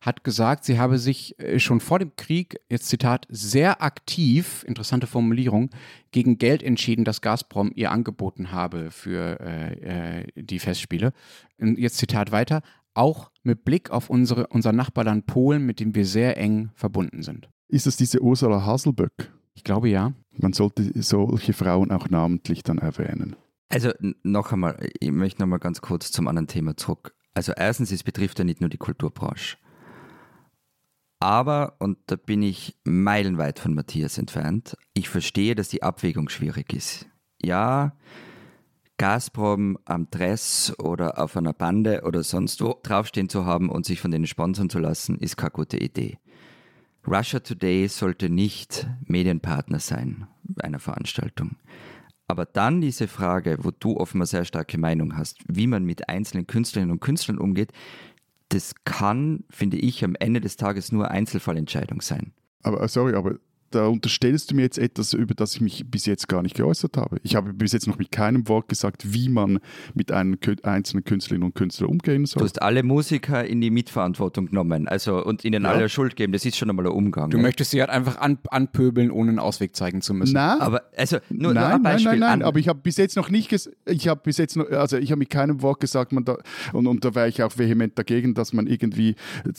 hat gesagt, sie habe sich äh, schon vor dem Krieg, jetzt Zitat, sehr aktiv, interessante Formulierung, gegen Geld entschieden, das Gazprom ihr angeboten habe für äh, äh, die Festspiele. Und jetzt Zitat weiter, auch mit Blick auf unsere, unser Nachbarland Polen, mit dem wir sehr eng verbunden sind. Ist das diese Ursula Haselböck? Ich glaube ja. Man sollte solche Frauen auch namentlich dann erwähnen. Also noch einmal, ich möchte noch mal ganz kurz zum anderen Thema zurück. Also erstens, es betrifft ja nicht nur die Kulturbranche. Aber, und da bin ich meilenweit von Matthias entfernt, ich verstehe, dass die Abwägung schwierig ist. Ja, Gazprom am Dress oder auf einer Bande oder sonst wo draufstehen zu haben und sich von denen sponsern zu lassen, ist keine gute Idee. Russia Today sollte nicht Medienpartner sein einer Veranstaltung. Aber dann diese Frage, wo du offenbar sehr starke Meinung hast, wie man mit einzelnen Künstlerinnen und Künstlern umgeht, das kann, finde ich, am Ende des Tages nur Einzelfallentscheidung sein. Aber äh, sorry, aber da unterstellst du mir jetzt etwas, über das ich mich bis jetzt gar nicht geäußert habe. Ich habe bis jetzt noch mit keinem Wort gesagt, wie man mit einem einzelnen Künstlerinnen und Künstlern umgehen Du soll. hast alle Musiker in die Mitverantwortung genommen also, und ihnen Ja. alle Schuld geben. Das ist schon einmal ein Umgang. Du ja. möchtest sie halt einfach an, anpöbeln, ohne einen Ausweg zeigen zu müssen. Nein, Aber also nur, nur nein, ein nein, Beispiel. nein, nein, an- aber ich habe bis jetzt noch nicht, ges ich habe bis jetzt noch, also ich habe mit keinem Wort gesagt, man da, und, und da wäre ich auch vehement dagegen, dass man irgendwie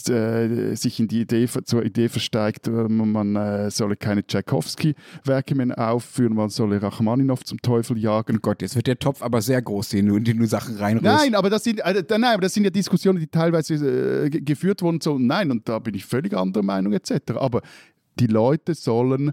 äh, sich in die Idee, zur Idee versteigt, äh, man, man äh, solle keine Tchaikovsky-Werke mehr aufführen, man solle Rachmaninow zum Teufel jagen. Oh Gott, jetzt wird der Topf aber sehr groß, den du, in den du Sachen reinrührst. Nein, aber das sind, äh, nein, aber das sind ja Diskussionen, die teilweise äh, ge- geführt wurden. So, nein, und da bin ich völlig anderer Meinung etc. Aber die Leute sollen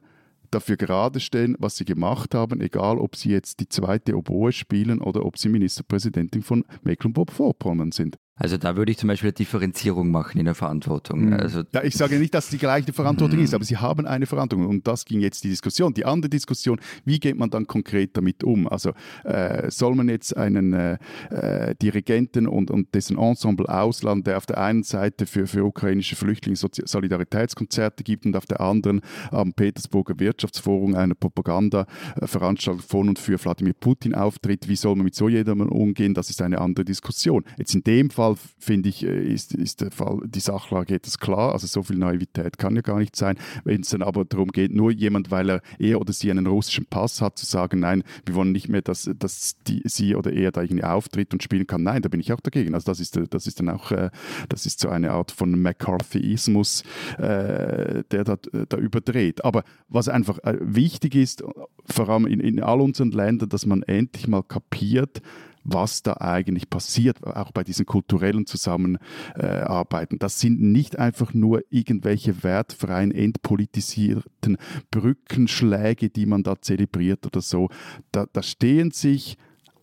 dafür gerade stehen, was sie gemacht haben, egal ob sie jetzt die zweite Oboe spielen oder ob sie Ministerpräsidentin von Mecklenburg-Vorpommern sind. Also da würde ich zum Beispiel eine Differenzierung machen in der Verantwortung. Mhm. Also Ja, ich sage nicht, dass es die gleiche Verantwortung ist, aber sie haben eine Verantwortung. Und das ging jetzt die Diskussion. Die andere Diskussion, wie geht man dann konkret damit um? Also äh, soll man jetzt einen äh, äh, Dirigenten und, und dessen Ensemble ausladen, der auf der einen Seite für, für ukrainische Flüchtlinge Solidaritätskonzerte gibt und auf der anderen am Petersburger Wirtschaftsforum eine Propaganda-Veranstaltung von und für Wladimir Putin auftritt? Wie soll man mit so jemandem umgehen? Das ist eine andere Diskussion. Jetzt in dem Fall Fall finde ich, äh, ist, ist der Fall, die Sachlage etwas klar. Also so viel Naivität kann ja gar nicht sein. Wenn es dann aber darum geht, nur jemand, weil er, er oder sie einen russischen Pass hat, zu sagen, nein, wir wollen nicht mehr, dass, dass die, sie oder er da irgendwie auftritt und spielen kann, nein, da bin ich auch dagegen. Also das ist, das ist dann auch, äh, das ist so eine Art von McCarthyismus, äh, der da, da überdreht. Aber was einfach wichtig ist, vor allem in, in all unseren Ländern, dass man endlich mal kapiert, was da eigentlich passiert, auch bei diesen kulturellen Zusammenarbeiten. Das sind nicht einfach nur irgendwelche wertfreien, entpolitisierten Brückenschläge, die man da zelebriert oder so. Da, da stehen sich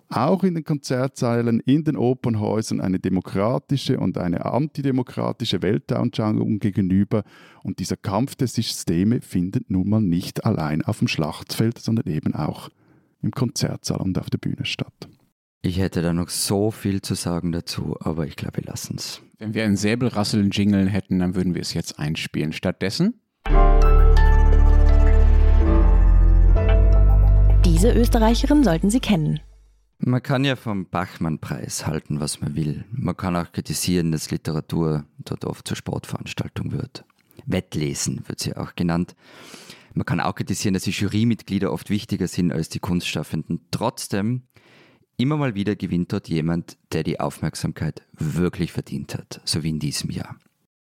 auch in den Konzertsälen, in den Opernhäusern eine demokratische und eine antidemokratische Weltanschauung gegenüber. Und dieser Kampf der Systeme findet nun mal nicht allein auf dem Schlachtfeld, sondern eben auch im Konzertsaal und auf der Bühne statt. Ich hätte da noch so viel zu sagen dazu, aber ich glaube, wir lassen es. Wenn wir einen Säbelrasseln-Jingle hätten, dann würden wir es jetzt einspielen. Stattdessen. Diese Österreicherin sollten Sie kennen. Man kann ja vom Bachmann-Preis halten, was man will. Man kann auch kritisieren, dass Literatur dort oft zur Sportveranstaltung wird. Wettlesen wird sie auch genannt. Man kann auch kritisieren, dass die Jurymitglieder oft wichtiger sind als die Kunstschaffenden. Trotzdem Immer mal wieder gewinnt dort jemand, der die Aufmerksamkeit wirklich verdient hat, so wie in diesem Jahr.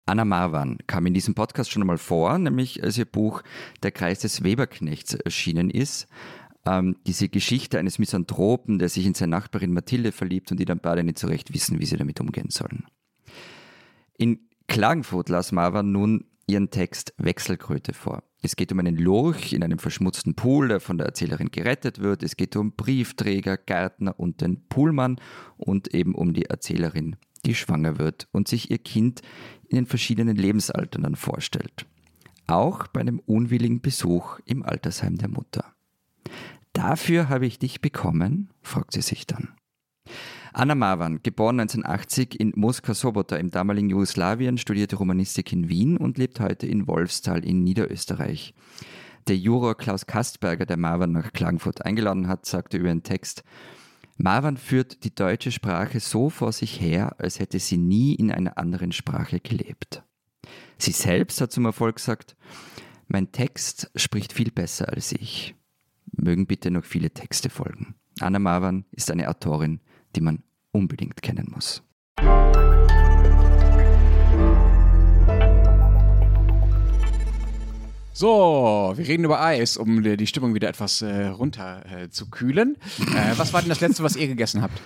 Anna Marwan kam in diesem Podcast schon einmal vor, nämlich als ihr Buch Der Kreis des Weberknechts erschienen ist. Ähm, diese Geschichte eines Misanthropen, der sich in seine Nachbarin Mathilde verliebt und die dann beide nicht so recht wissen, wie sie damit umgehen sollen. In Klagenfurt las Marwan nun ihren Text Wechselkröte vor. Es geht um einen Lurch in einem verschmutzten Pool, der von der Erzählerin gerettet wird. Es geht um Briefträger, Gärtner und den Poolmann und eben um die Erzählerin, die schwanger wird und sich ihr Kind in den verschiedenen Lebensaltern dann vorstellt. Auch bei einem unwilligen Besuch im Altersheim der Mutter. Dafür habe ich dich bekommen, fragt sie sich dann. Anna Marwan, geboren 1980 in Moskwa-Sobota im damaligen Jugoslawien, studierte Romanistik in Wien und lebt heute in Wolfstal in Niederösterreich. Der Juror Klaus Kastberger, der Marwan nach Klagenfurt eingeladen hat, sagte über den Text, Marwan führt die deutsche Sprache so vor sich her, als hätte sie nie in einer anderen Sprache gelebt. Sie selbst hat zum Erfolg gesagt, mein Text spricht viel besser als ich. Mögen bitte noch viele Texte folgen. Anna Marwan ist eine Autorin, die man unbedingt kennen muss. So, wir reden über Eis, um die Stimmung wieder etwas äh, runter äh, zu kühlen. Äh, was war denn das letzte, was ihr gegessen habt?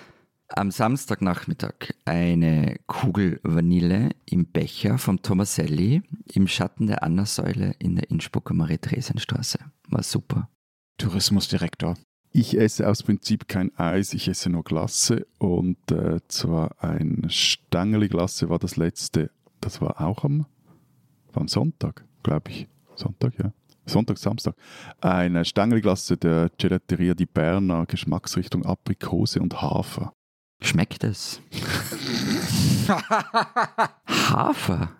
Am Samstagnachmittag eine Kugel Vanille im Becher vom Tomaselli im Schatten der Anna-Säule in der Innsbrucker Marie-Theresen-Straße. War super. Tourismusdirektor. Ich esse aus Prinzip kein Eis, ich esse nur Glasse und äh, zwar ein Stängeli Glasse war das letzte, das war auch am, war am Sonntag, glaube ich. Sonntag, ja. Sonntag, Samstag. Eine Stängeli Glasse der Gelateria di Berna, Geschmacksrichtung Aprikose und Hafer. Schmeckt es? Hafer?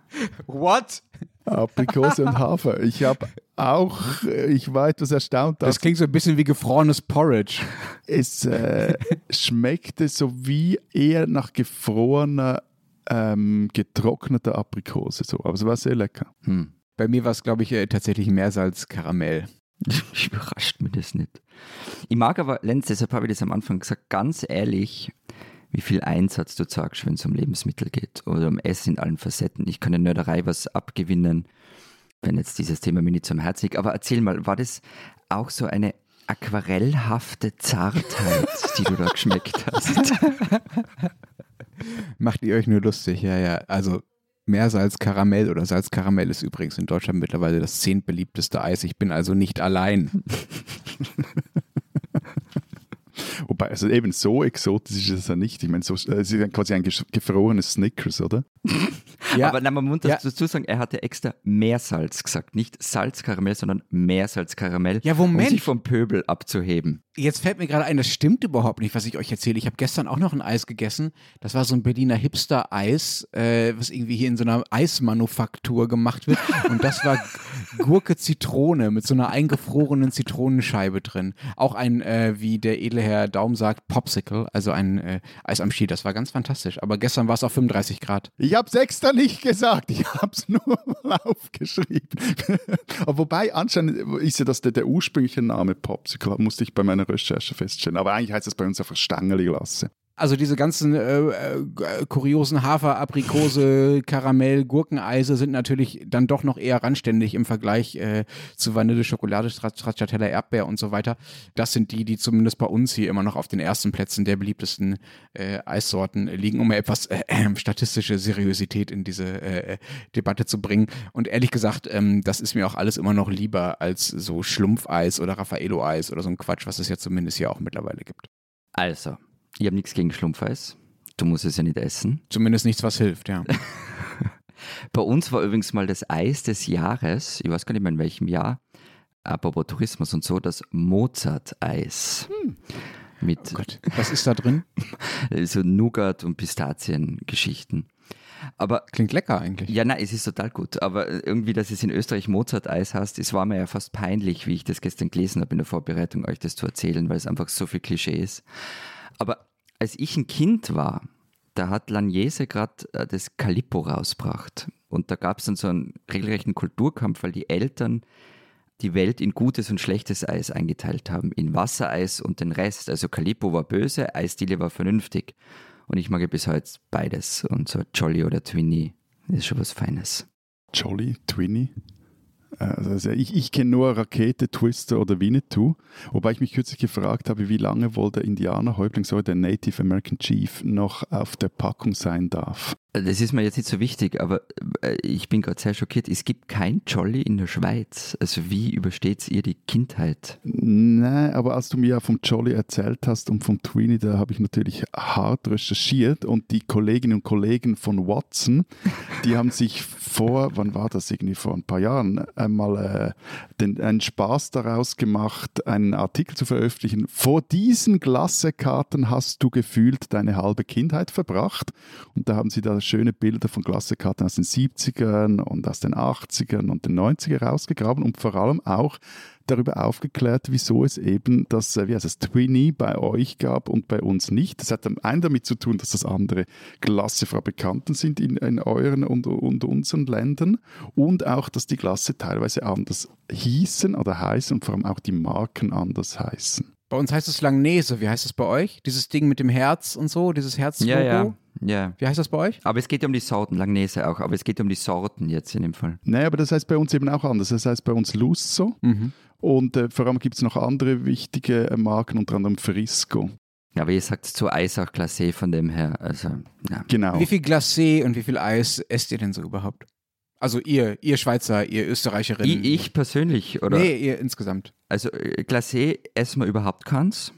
What? Aprikose und Hafer. Ich habe auch, ich war etwas erstaunt. Das klingt so ein bisschen wie gefrorenes Porridge. Es äh, schmeckte so wie eher nach gefrorener, ähm, getrockneter Aprikose. So. Aber es war sehr lecker. Hm. Bei mir war es, glaube ich, äh, tatsächlich Meersalz Karamell. Überrascht mir das nicht. Ich mag aber, Lenz, deshalb habe ich das am Anfang gesagt, ganz ehrlich, wie viel Einsatz du sagst, wenn es um Lebensmittel geht oder um Essen in allen Facetten. Ich kann der Nörderei was abgewinnen, wenn jetzt dieses Thema mir nicht zum Herzen liegt. Aber erzähl mal, war das auch so eine aquarellhafte Zartheit, die du da geschmeckt hast? Macht ihr euch nur lustig, ja, ja. Also Meersalzkaramell oder Salzkaramell ist übrigens in Deutschland mittlerweile das zehntbeliebteste Eis. Ich bin also nicht allein. Also eben so exotisch ist es ja nicht. Ich meine, so, es ist quasi ein gefrorenes Snickers, oder? Ja. Aber nein, man muss Ja. dazu sagen, er hatte extra Meersalz gesagt. Nicht Salzkaramell, sondern Meersalzkaramell. Ja, Moment. Um sich vom Pöbel abzuheben. Jetzt fällt mir gerade ein, das stimmt überhaupt nicht, was ich euch erzähle. Ich habe gestern auch noch ein Eis gegessen. Das war so ein Berliner Hipster-Eis, äh, was irgendwie hier in so einer Eismanufaktur gemacht wird. Und das war Gurke Zitrone mit so einer eingefrorenen Zitronenscheibe drin. Auch ein, äh, wie der edle Herr Daum sagt, Popsicle, also ein äh, Eis am Ski. Das war ganz fantastisch. Aber gestern war es auf 35 Grad. Ich habe es extra nicht gesagt, ich habe es nur mal aufgeschrieben. Aber wobei, anscheinend ist ja das der, der ursprüngliche Name Popsicle, musste ich bei meiner Recherche feststellen. Aber eigentlich heißt das bei uns einfach Stangerli-Glasse. Also diese ganzen äh, äh, kuriosen Hafer, Aprikose, Karamell, Gurkeneise sind natürlich dann doch noch eher randständig im Vergleich äh, zu Vanille, Schokolade, Stra- Stracciatella, Erdbeer und so weiter. Das sind die, die zumindest bei uns hier immer noch auf den ersten Plätzen der beliebtesten äh, Eissorten liegen, um etwas äh, äh, statistische Seriosität in diese Debatte zu bringen. Und ehrlich gesagt, ähm, das ist mir auch alles immer noch lieber als so Schlumpfeis oder Raffaello-Eis oder so ein Quatsch, was es ja zumindest hier auch mittlerweile gibt. Also, ich habe nichts gegen Schlumpfeis. Du musst es ja nicht essen. Zumindest nichts, was hilft, ja. Bei uns war übrigens mal das Eis des Jahres, ich weiß gar nicht mehr in welchem Jahr, apropos Tourismus und so, das Mozart-Eis. Mit Oh Gott, was ist da drin? so Nougat- und Pistazien-Geschichten. Aber Klingt lecker eigentlich. ja, nein, es ist total gut. Aber irgendwie, dass es in Österreich Mozart-Eis heißt, es war mir ja fast peinlich, wie ich das gestern gelesen habe in der Vorbereitung, euch das zu erzählen, weil es einfach so viel Klischee ist. Aber als ich ein Kind war, da hat Lagnese gerade äh, das Calippo rausgebracht. Und da gab es dann so einen regelrechten Kulturkampf, weil die Eltern die Welt in gutes und schlechtes Eis eingeteilt haben. In Wassereis und den Rest. Also Calippo war böse, Eisdiele war vernünftig. Und ich mag ja bis heute beides. Und so Jolly oder Twinny, ist schon was Feines. Jolly, Twinny. Äh, Also ich, ich kenne nur Rakete, Twister oder Winnetou, wobei ich mich kürzlich gefragt habe, wie lange wohl der Indianerhäuptling, so der Native American Chief, noch auf der Packung sein darf. Das ist mir jetzt nicht so wichtig, aber äh, ich bin gerade sehr schockiert. Es gibt kein Jolly in der Schweiz. Also wie übersteht ihr die Kindheit? Nein, aber als du mir ja vom Jolly erzählt hast und vom Tweenie, da habe ich natürlich hart recherchiert und die Kolleginnen und Kollegen von Watson, die haben sich vor, wann war das irgendwie, vor ein paar Jahren, einmal äh, den, einen Spaß daraus gemacht, einen Artikel zu veröffentlichen. Vor diesen Glassekarten hast du gefühlt deine halbe Kindheit verbracht und da haben sie da schöne Bilder von Glassekarten aus den 70ern und aus den 80ern und den 90ern rausgegraben und vor allem auch darüber aufgeklärt, wieso es eben das, äh, wie heißt es, Twinny bei euch gab und bei uns nicht. Das hat am einen damit zu tun, dass das andere Glassefabrikanten sind in, in euren und, und unseren Ländern und auch, dass die Glasse teilweise anders hießen oder heißen und vor allem auch die Marken anders heißen. Bei uns heißt es Langnese. Wie heißt es bei euch? Dieses Ding mit dem Herz und so, dieses Herzlogo. Ja, ja, ja. Wie heißt das bei euch? Aber es geht ja um die Sorten, Langnese auch, aber es geht um die Sorten jetzt in dem Fall. Nein, aber das heißt bei uns eben auch anders. Das heißt bei uns Lusso Mhm. und äh, vor allem gibt es noch andere wichtige äh, Marken, unter anderem Frisco. Ja, aber ihr sagt zu Eis auch Glacé von dem her. Also, ja. Genau. Wie viel Glacé und wie viel Eis esst ihr denn so überhaupt? Also ihr, ihr Schweizer, ihr Österreicherinnen. Ich, ich persönlich, oder? Nee, ihr insgesamt. Also äh, Glacé essen wir überhaupt keins.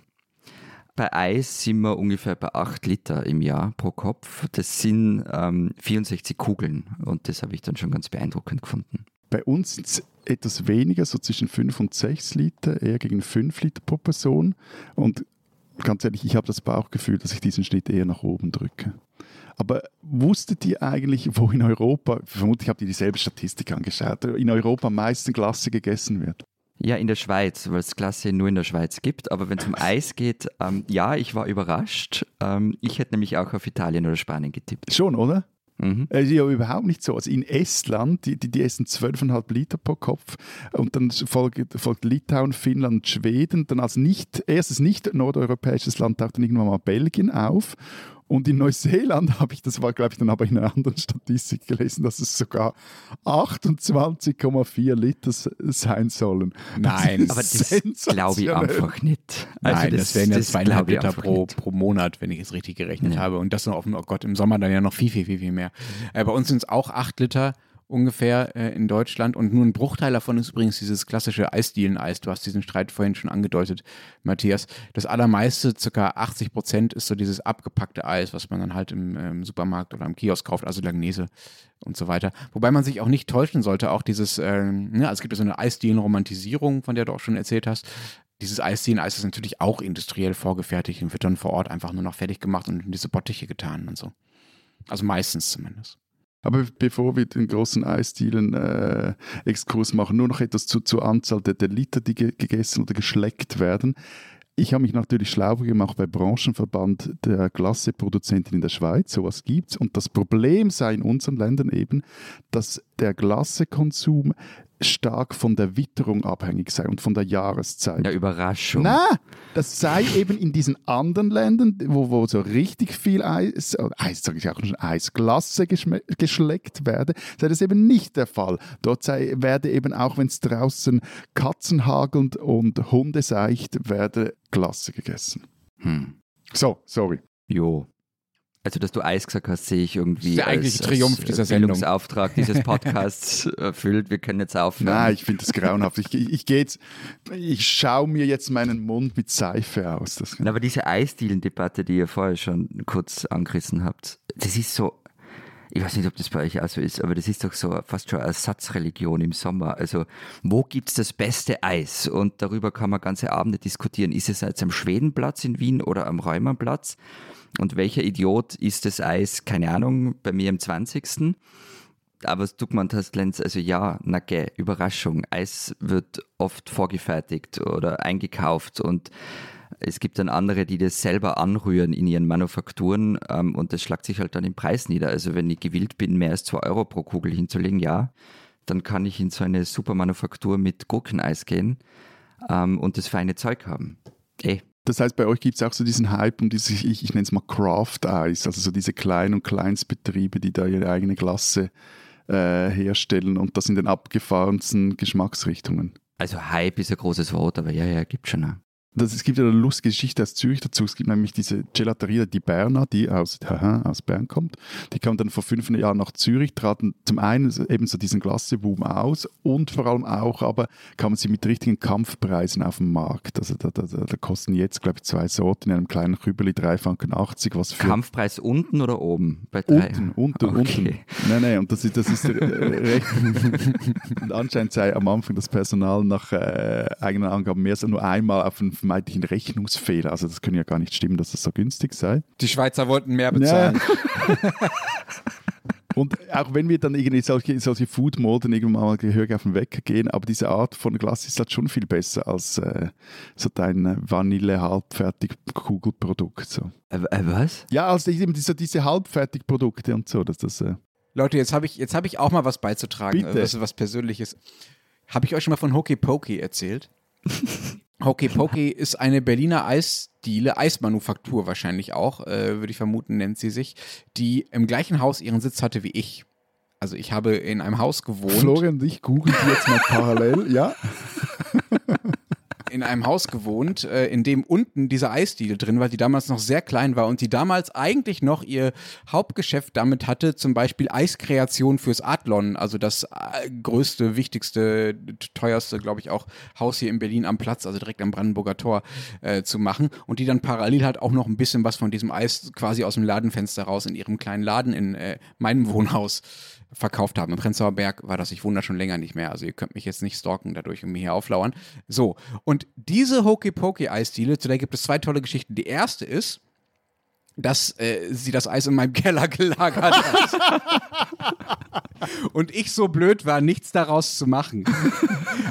Bei Eis sind wir ungefähr bei 8 Liter im Jahr pro Kopf. Das sind ähm, 64 Kugeln und das habe ich dann schon ganz beeindruckend gefunden. Bei uns sind es etwas weniger, so zwischen 5 und 6 Liter, eher gegen 5 Liter pro Person. Und ganz ehrlich, ich habe das Bauchgefühl, dass ich diesen Schnitt eher nach oben drücke. Aber wusstet ihr eigentlich, wo in Europa, vermutlich habt ihr dieselbe Statistik angeschaut, in Europa am meisten Glasse gegessen wird? Ja, in der Schweiz, weil es Glacé nur in der Schweiz gibt. Aber wenn es um Eis geht, ähm, ja, ich war überrascht. Ähm, ich hätte nämlich auch auf Italien oder Spanien getippt. Schon, oder? Mhm. Ist ja überhaupt nicht so. Also in Estland, die, die, die essen 12,5 Liter pro Kopf und dann folgt, folgt Litauen, Finnland, Schweden. Dann als nicht, erstes nicht nordeuropäisches Land taucht dann irgendwann mal Belgien auf. Und in Neuseeland habe ich, das war glaube ich dann aber in einer anderen Statistik gelesen, dass es sogar 28,4 Liter sein sollen. Nein. Aber das glaube ich einfach nicht. Also Nein, das, wären ja das zweieinhalb Liter pro, nicht. pro Monat, wenn ich es richtig gerechnet Ja. habe. Und das noch auf dem, oh Gott, im Sommer dann ja noch viel, viel, viel, viel mehr. Äh, bei uns sind es auch acht Liter ungefähr äh, in Deutschland. Und nur ein Bruchteil davon ist übrigens dieses klassische Eisdielen-Eis. Du hast diesen Streit vorhin schon angedeutet, Matthias. Das allermeiste, circa 80 Prozent, ist so dieses abgepackte Eis, was man dann halt im, im Supermarkt oder im Kiosk kauft, also Langnese und so weiter. Wobei man sich auch nicht täuschen sollte, auch dieses, ähm, also es gibt ja so eine Eisdielen-Romantisierung, von der du auch schon erzählt hast. Dieses Eisdielen-Eis ist natürlich auch industriell vorgefertigt und wird dann vor Ort einfach nur noch fertig gemacht und in diese Bottiche getan und so. Also meistens zumindest. Aber bevor wir den großen Eisdielen-Exkurs äh, machen, nur noch etwas zu, zur Anzahl der, der Liter, die ge gegessen oder geschleckt werden. Ich habe mich natürlich schlauer gemacht bei Branchenverband der Glasseproduzenten in der Schweiz. Sowas gibt es. Und das Problem sei in unseren Ländern eben, dass der Glassekonsum stark von der Witterung abhängig sei und von der Jahreszeit. Ja, Überraschung. Na, das sei eben in diesen anderen Ländern, wo, wo so richtig viel Eis, Eis sage ich auch schon, Eisglasse geschleckt werde, sei das eben nicht der Fall. Dort sei, werde eben auch, wenn es draußen Katzen hagelt und Hunde seicht, werde Glasse gegessen. Hm. So, sorry. Jo. Also, dass du Eis gesagt hast, sehe ich irgendwie der eigentliche als, Triumph als dieser Sendung. Bildungsauftrag dieses Podcasts erfüllt. Wir können jetzt aufhören. Nein, ich finde das grauenhaft. Ich, ich, ich gehe jetzt, ich schaue mir jetzt meinen Mund mit Seife aus. Das Aber diese Eisdielen-Debatte, die ihr vorher schon kurz angerissen habt, das ist so, ich weiß nicht, ob das bei euch auch so ist, aber das ist doch so fast schon eine Ersatzreligion im Sommer. Also, wo gibt es das beste Eis? Und darüber kann man ganze Abende diskutieren. Ist es jetzt am Schwedenplatz in Wien oder am Räumerplatz? Und welcher Idiot isst das Eis? Keine Ahnung, bei mir im 20. Aber was du gemeint hast, Lenz, also ja, na gell, Überraschung. Eis wird oft vorgefertigt oder eingekauft und es gibt dann andere, die das selber anrühren in ihren Manufakturen ähm, und das schlagt sich halt dann im Preis nieder. Also wenn ich gewillt bin, mehr als zwei Euro pro Kugel hinzulegen, ja, dann kann ich in so eine Supermanufaktur mit Gurkeneis gehen ähm, und das feine Zeug haben. Eh. Das heißt, bei euch gibt es auch so diesen Hype um diese, ich, ich nenne es mal Craft-Eis, also so diese Klein- und Kleinstbetriebe, die da ihre eigene Klasse äh, herstellen und das in den abgefahrensten Geschmacksrichtungen. Also Hype ist ein großes Wort, aber ja, ja, gibt schon. Auch. Das, es gibt ja eine lustige Geschichte aus Zürich dazu. Es gibt nämlich diese Gelateria di Berna, die aus, haha, aus Bern kommt. Die kam dann vor fünf Jahren nach Zürich, traten zum einen eben so diesen Glasseboom aus und vor allem auch aber kamen sie mit richtigen Kampfpreisen auf den Markt. Also da, da, da kosten jetzt, glaube ich, zwei Sorten in einem kleinen Kübeli 3,80 Franken, was für... Kampfpreis unten oder oben? Bei drei? Unten, unten, okay. unten. Nein, nein, und das ist, das ist äh, recht... und anscheinend sei am Anfang das Personal nach äh, eigenen Angaben mehr als nur einmal auf einen vermeintlichen Rechnungsfehler. Also das können ja gar nicht stimmen, dass das so günstig sei. Die Schweizer wollten mehr bezahlen. Ja. Und auch wenn wir dann irgendwie solche, solche Food-Moden irgendwann mal gehörig auf den Wecker gehen, aber diese Art von Glas ist halt schon viel besser als äh, so dein Vanille-Halbfertig-Kugelprodukt. So. Äh, äh, was? Ja, also eben diese, diese Halbfertigprodukte und so. Dass das, äh Leute, jetzt habe ich, hab ich auch mal was beizutragen, Bitte. Also was Persönliches. Habe ich euch schon mal von Hokey Pokey erzählt? Hokey Pokey ist eine Berliner Eisdiele, Eismanufaktur wahrscheinlich auch, äh, würde ich vermuten, nennt sie sich, die im gleichen Haus ihren Sitz hatte wie ich. Also ich habe in einem Haus gewohnt. Florian ich googeln jetzt mal parallel, ja. in einem Haus gewohnt, äh, in dem unten diese Eisdiele drin war, die damals noch sehr klein war und die damals eigentlich noch ihr Hauptgeschäft damit hatte, zum Beispiel Eiskreation fürs Adlon, also das äh, größte, wichtigste, teuerste, glaube ich, auch Haus hier in Berlin am Platz, also direkt am Brandenburger Tor äh, zu machen und die dann parallel halt auch noch ein bisschen was von diesem Eis quasi aus dem Ladenfenster raus in ihrem kleinen Laden in äh, meinem Wohnhaus verkauft haben. Im Prenzlauer Berg war das, ich wundere schon länger nicht mehr. Also ihr könnt mich jetzt nicht stalken dadurch und mir hier auflauern. So, und diese Hokey Pokey Eisdiele, zu der gibt es zwei tolle Geschichten. Die erste ist, dass äh, sie das Eis in meinem Keller gelagert hat. und ich so blöd war, nichts daraus zu machen.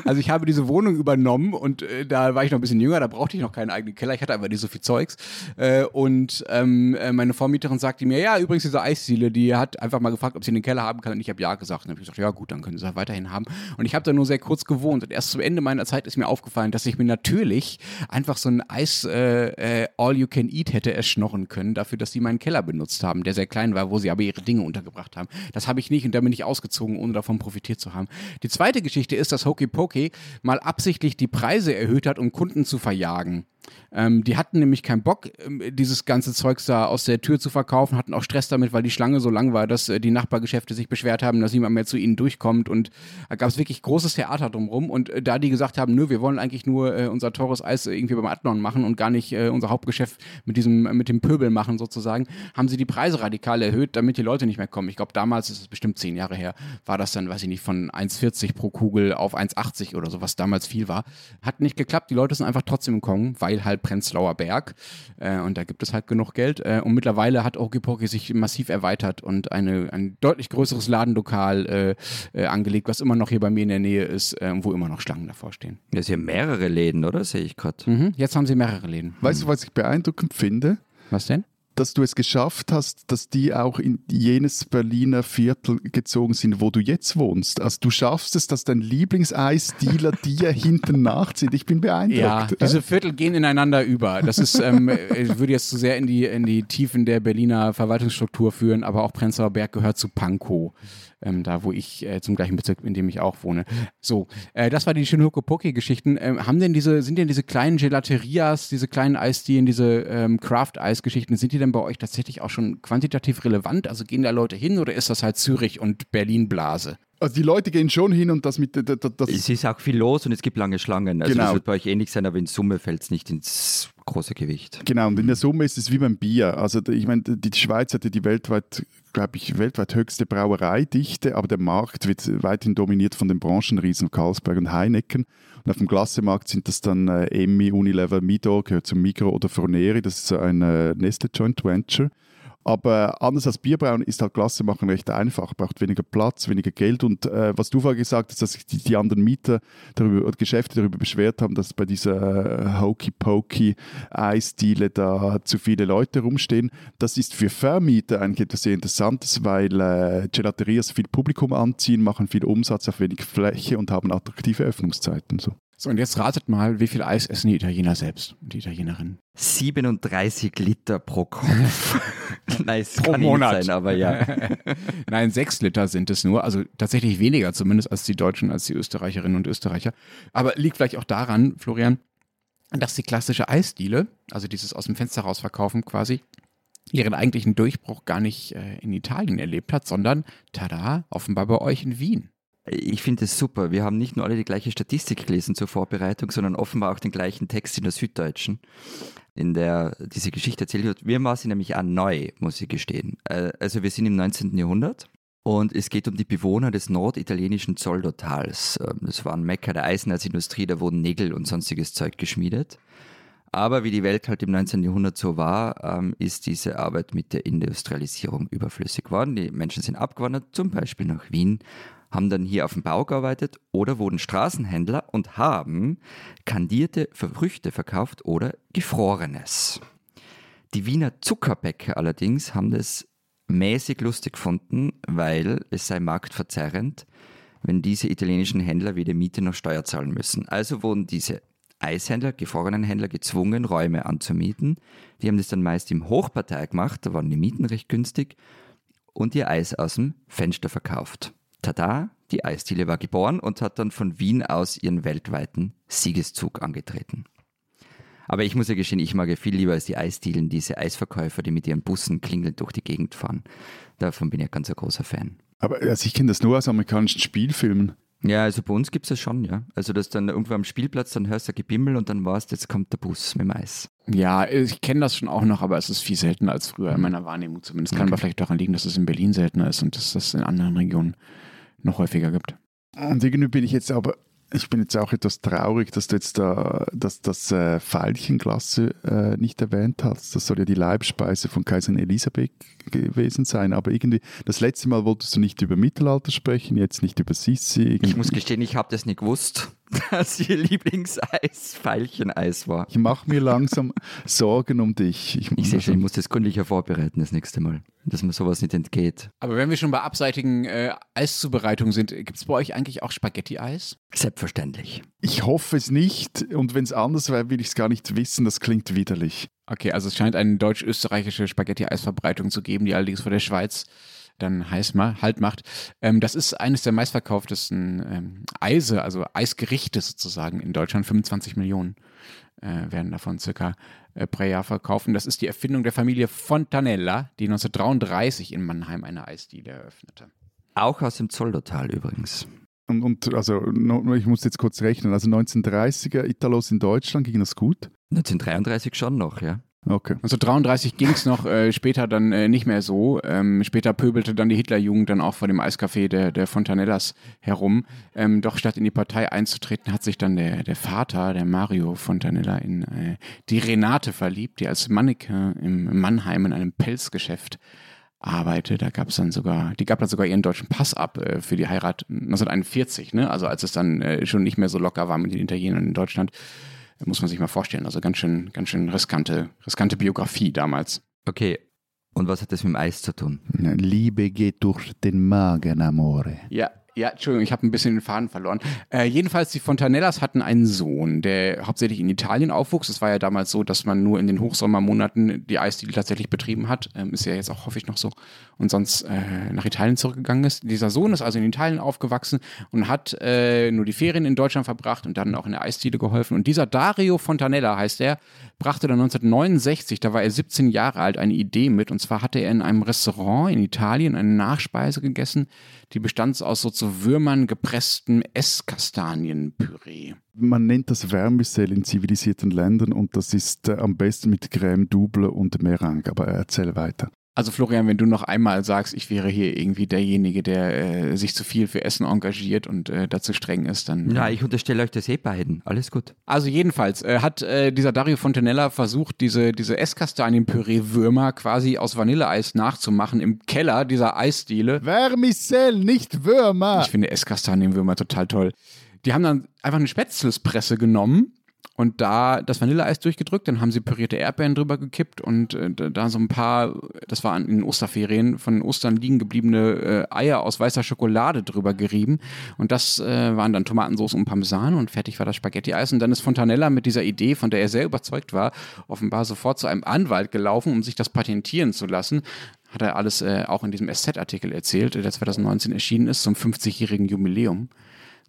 Also ich habe diese Wohnung übernommen und äh, da war ich noch ein bisschen jünger, da brauchte ich noch keinen eigenen Keller, ich hatte einfach nicht so viel Zeugs. Äh, und ähm, äh, meine Vormieterin sagte mir, ja, übrigens diese Eisdiele, die hat einfach mal gefragt, ob sie einen Keller haben kann und ich habe ja gesagt. Und dann habe ich gesagt, ja gut, dann können sie das weiterhin haben. Und ich habe da nur sehr kurz gewohnt und erst zum Ende meiner Zeit ist mir aufgefallen, dass ich mir natürlich einfach so ein Eis äh, äh, All You Can Eat hätte erschnorren können dafür, dass sie meinen Keller benutzt haben, der sehr klein war, wo sie aber ihre Dinge untergebracht haben. Das habe ich nicht und da bin ich ausgezogen, ohne davon profitiert zu haben. Die zweite Geschichte ist, dass Hokey Pokey mal absichtlich die Preise erhöht hat, um Kunden zu verjagen. Ähm, die hatten nämlich keinen Bock, ähm, dieses ganze Zeugs da aus der Tür zu verkaufen, hatten auch Stress damit, weil die Schlange so lang war, dass äh, die Nachbargeschäfte sich beschwert haben, dass niemand mehr zu ihnen durchkommt. Und da gab es wirklich großes Theater drumherum. Und äh, da die gesagt haben, nö, wir wollen eigentlich nur äh, unser teures Eis irgendwie beim Adlon machen und gar nicht äh, unser Hauptgeschäft mit diesem, mit dem Pöbel machen sozusagen, haben sie die Preise radikal erhöht, damit die Leute nicht mehr kommen. Ich glaube, damals, das ist bestimmt zehn Jahre her, war das dann, weiß ich nicht, von 1,40 pro Kugel auf 1,80 oder so, was damals viel war. Hat nicht geklappt. Die Leute sind einfach trotzdem gekommen, weil halt Prenzlauer Berg äh, und da gibt es halt genug Geld. Äh, und mittlerweile hat Okipoki sich massiv erweitert und eine, ein deutlich größeres Ladenlokal äh, äh, angelegt, was immer noch hier bei mir in der Nähe ist, äh, wo immer noch Schlangen davor stehen. Das sind ja mehrere Läden, oder? Sehe ich gerade. Mhm. Jetzt haben sie mehrere Läden. Weißt du, was ich beeindruckend finde? Was denn? Dass du es geschafft hast, dass die auch in jenes Berliner Viertel gezogen sind, wo du jetzt wohnst. Also du schaffst es, dass dein Lieblingseisdealer dir hinten nachzieht. Ich bin beeindruckt. Ja, diese Viertel gehen ineinander über. Das ist, ähm, ich würde jetzt zu sehr in die, in die Tiefen der Berliner Verwaltungsstruktur führen, aber auch Prenzlauer Berg gehört zu Pankow ähm, da wo ich äh, zum gleichen Bezirk, in dem ich auch wohne. So, äh, das war die Shinhoku-Poke-Geschichten. Ähm, haben denn diese, sind denn diese kleinen Gelaterias, diese kleinen Eisdielen, diese ähm, Craft-Eis-Geschichten, sind die denn bei euch tatsächlich auch schon quantitativ relevant? Also gehen da Leute hin oder ist das halt Zürich und Berlin-Blase? Also die Leute gehen schon hin und das mit das, das Es ist auch viel los und es gibt lange Schlangen. Also Genau. das wird bei euch ähnlich sein, aber in Summe fällt es nicht ins große Gewicht. Genau, und in der Summe ist es wie beim Bier. Also ich meine, die Schweiz hatte die weltweit, glaube ich, weltweit höchste Brauereidichte, aber der Markt wird weiterhin dominiert von den Branchenriesen Carlsberg und Heineken. Und auf dem Klassemarkt sind das dann äh, Emmi, Unilever, Midor, gehört zum Migro oder Froneri, das ist so ein äh, Nestle Joint Venture. Aber anders als Bierbrauen ist halt Klasse machen recht einfach, braucht weniger Platz, weniger Geld und äh, was du vorher gesagt hast, dass sich die, die anderen Mieter darüber, oder Geschäfte darüber beschwert haben, dass bei dieser äh, Hokey-Pokey Eisdiele da zu viele Leute rumstehen. Das ist für Vermieter eigentlich etwas sehr Interessantes, weil äh, Gelaterias viel Publikum anziehen, machen viel Umsatz auf wenig Fläche und haben attraktive Öffnungszeiten. So. So, und jetzt ratet mal, wie viel Eis essen die Italiener selbst und die Italienerinnen? 37 Liter pro Kopf. Nein, es Pro kann nicht Monat. sein, aber ja. Nein, sechs Liter sind es nur, also tatsächlich weniger zumindest als die Deutschen, als die Österreicherinnen und Österreicher. Aber liegt vielleicht auch daran, Florian, dass die klassische Eisdiele, also dieses aus dem Fenster raus verkaufen quasi, ihren eigentlichen Durchbruch gar nicht äh, in Italien erlebt hat, sondern, tada, offenbar bei euch in Wien. Ich finde es super. Wir haben nicht nur alle die gleiche Statistik gelesen zur Vorbereitung, sondern offenbar auch den gleichen Text in der Süddeutschen, in der diese Geschichte erzählt wird. Wir war sie nämlich auch neu, muss ich gestehen. Äh, Also wir sind im 19. Jahrhundert und es geht um die Bewohner des norditalienischen Zoldotals. Ähm, Das war ein Mekka der Eisenerzindustrie, da wurden Nägel und sonstiges Zeug geschmiedet. Aber wie die Welt halt im 19. Jahrhundert so war, ähm, ist diese Arbeit mit der Industrialisierung überflüssig geworden. Die Menschen sind abgewandert, zum Beispiel nach Wien, haben dann hier auf dem Bau gearbeitet oder wurden Straßenhändler und haben kandierte Früchte verkauft oder Gefrorenes. Die Wiener Zuckerbäcker allerdings haben das mäßig lustig gefunden, weil es sei marktverzerrend, wenn diese italienischen Händler weder Miete noch Steuer zahlen müssen. Also wurden diese Eishändler, gefrorenen Händler gezwungen, Räume anzumieten. Die haben das dann meist im Hochpartei gemacht, da waren die Mieten recht günstig und ihr Eis aus dem Fenster verkauft. Tada, die Eisdiele war geboren und hat dann von Wien aus ihren weltweiten Siegeszug angetreten. Aber ich muss ja gestehen, ich mag ja viel lieber als die Eisdielen diese Eisverkäufer, die mit ihren Bussen klingelnd durch die Gegend fahren. Davon bin ich ja ganz ein großer Fan. Aber also ich kenne das nur aus amerikanischen Spielfilmen. Ja, also bei uns gibt es das schon, ja. Also dass dann irgendwo am Spielplatz, dann hörst du ein Gebimmel und dann weißt, jetzt kommt der Bus mit dem Eis. Ja, ich kenne das schon auch noch, aber es ist viel seltener als früher in meiner Wahrnehmung zumindest. Kann aber vielleicht daran liegen, dass es in Berlin seltener ist und dass das in anderen Regionen noch häufiger gibt. Und irgendwie bin ich jetzt aber, ich bin jetzt auch etwas traurig, dass du jetzt da, dass das äh, Veilchenglasse äh, nicht erwähnt hast. Das soll ja die Leibspeise von Kaiserin Elisabeth gewesen sein. Aber irgendwie, das letzte Mal wolltest du nicht über Mittelalter sprechen, jetzt nicht über Sissi. Ich muss gestehen, ich habe das nicht gewusst, dass ihr Lieblingseis Veilcheneis war. Ich mache mir langsam Sorgen um dich. Ich, Ich sehe schon, ich muss das gründlicher vorbereiten das nächste Mal, dass mir sowas nicht entgeht. Aber wenn wir schon bei abseitigen äh, Eiszubereitungen sind, gibt es bei euch eigentlich auch Spaghetti-Eis? Selbstverständlich. ich hoffe es nicht. Und wenn es anders wäre, will ich es gar nicht wissen. Das klingt widerlich. Okay, also es scheint eine deutsch-österreichische Spaghetti-Eisverbreitung zu geben, die allerdings vor der Schweiz dann heiß ma halt macht. Ähm, das ist eines der meistverkauftesten ähm, Eise, also Eisgerichte sozusagen in Deutschland, 25 Millionen äh, werden davon circa äh, pro Jahr verkauft. Und das ist die Erfindung der Familie Fontanella, die 1933 in Mannheim eine Eisdiele eröffnete. Auch aus dem Zoldertal übrigens. Und, und also, no, ich muss jetzt kurz rechnen. Also 1930er Italos in Deutschland ging das gut? 1933 schon noch, ja. Okay. 1933 ging es noch, äh, später dann äh, nicht mehr so. Ähm, später pöbelte dann die Hitlerjugend dann auch vor dem Eiscafé der, der Fontanellas herum. Ähm, doch statt in die Partei einzutreten, hat sich dann der, der Vater, der Mario Fontanella, in äh, die Renate verliebt, die als Mannequin im Mannheim in einem Pelzgeschäft arbeite. Da gab es dann sogar, die gab dann sogar ihren deutschen Pass ab äh, für die Heirat 1941, ne? Also als es dann äh, schon nicht mehr so locker war mit den Italienern in Deutschland muss man sich mal vorstellen. Also ganz schön, ganz schön riskante, riskante Biografie damals. Okay. Und was hat das mit dem Eis zu tun? Liebe geht durch den Magen, Amore. Ja, ja, Entschuldigung, ich habe ein bisschen den Faden verloren. Äh, jedenfalls, die Fontanellas hatten einen Sohn, der hauptsächlich in Italien aufwuchs. Es war ja damals so, dass man nur in den Hochsommermonaten die Eisdiele tatsächlich betrieben hat. Ähm, ist ja jetzt auch, hoffe ich, noch so. Und sonst äh, nach Italien zurückgegangen ist. Dieser Sohn ist also in Italien aufgewachsen und hat äh, nur die Ferien in Deutschland verbracht und dann auch in der Eisdiele geholfen. Und dieser Dario Fontanella heißt er, brachte dann 1969, da war er 17 Jahre alt, eine Idee mit. Und zwar hatte er in einem Restaurant in Italien eine Nachspeise gegessen, die bestand aus so zu Würmern gepresstem Esskastanienpüree. Man nennt das Vermicell in zivilisierten Ländern und das ist äh, am besten mit Crème Double und Meringue. Aber erzähl weiter. Also Florian, wenn du noch einmal sagst, ich wäre hier irgendwie derjenige, der äh, sich zu viel für Essen engagiert und äh, dazu streng ist, dann... Ja, ich unterstelle euch das eh beiden. Alles gut. Also jedenfalls äh, hat äh, dieser Dario Fontanella versucht, diese, diese Esskastanienpüree-Würmer quasi aus Vanilleeis nachzumachen im Keller dieser Eisdiele. Vermicell, nicht Würmer! Ich finde Esskastanienwürmer total toll. Die haben dann einfach eine Spätzlespresse genommen und da das Vanilleeis durchgedrückt, dann haben sie pürierte Erdbeeren drüber gekippt und äh, da so ein paar, das war in Osterferien, von Ostern liegen gebliebene äh, Eier aus weißer Schokolade drüber gerieben. Und das äh, waren dann Tomatensauce und Parmesan und fertig war das Spaghetti-Eis. Und dann ist Fontanella mit dieser Idee, von der er sehr überzeugt war, offenbar sofort zu einem Anwalt gelaufen, um sich das patentieren zu lassen hat er alles äh, auch in diesem SZ-Artikel erzählt, der 2019 erschienen ist, zum 50-jährigen Jubiläum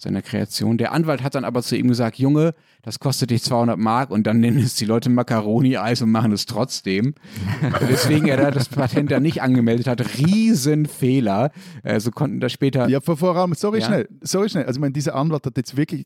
seiner Kreation. Der Anwalt hat dann aber zu ihm gesagt, Junge, das kostet dich 200 Mark und dann nennen es die Leute Macaroni-Eis und machen es trotzdem. Deswegen er das Patent da nicht angemeldet hat. Riesenfehler. Äh, so konnten das später... Ja, vor allem, sorry ja. schnell, sorry schnell. Also ich meine, dieser Anwalt hat jetzt wirklich...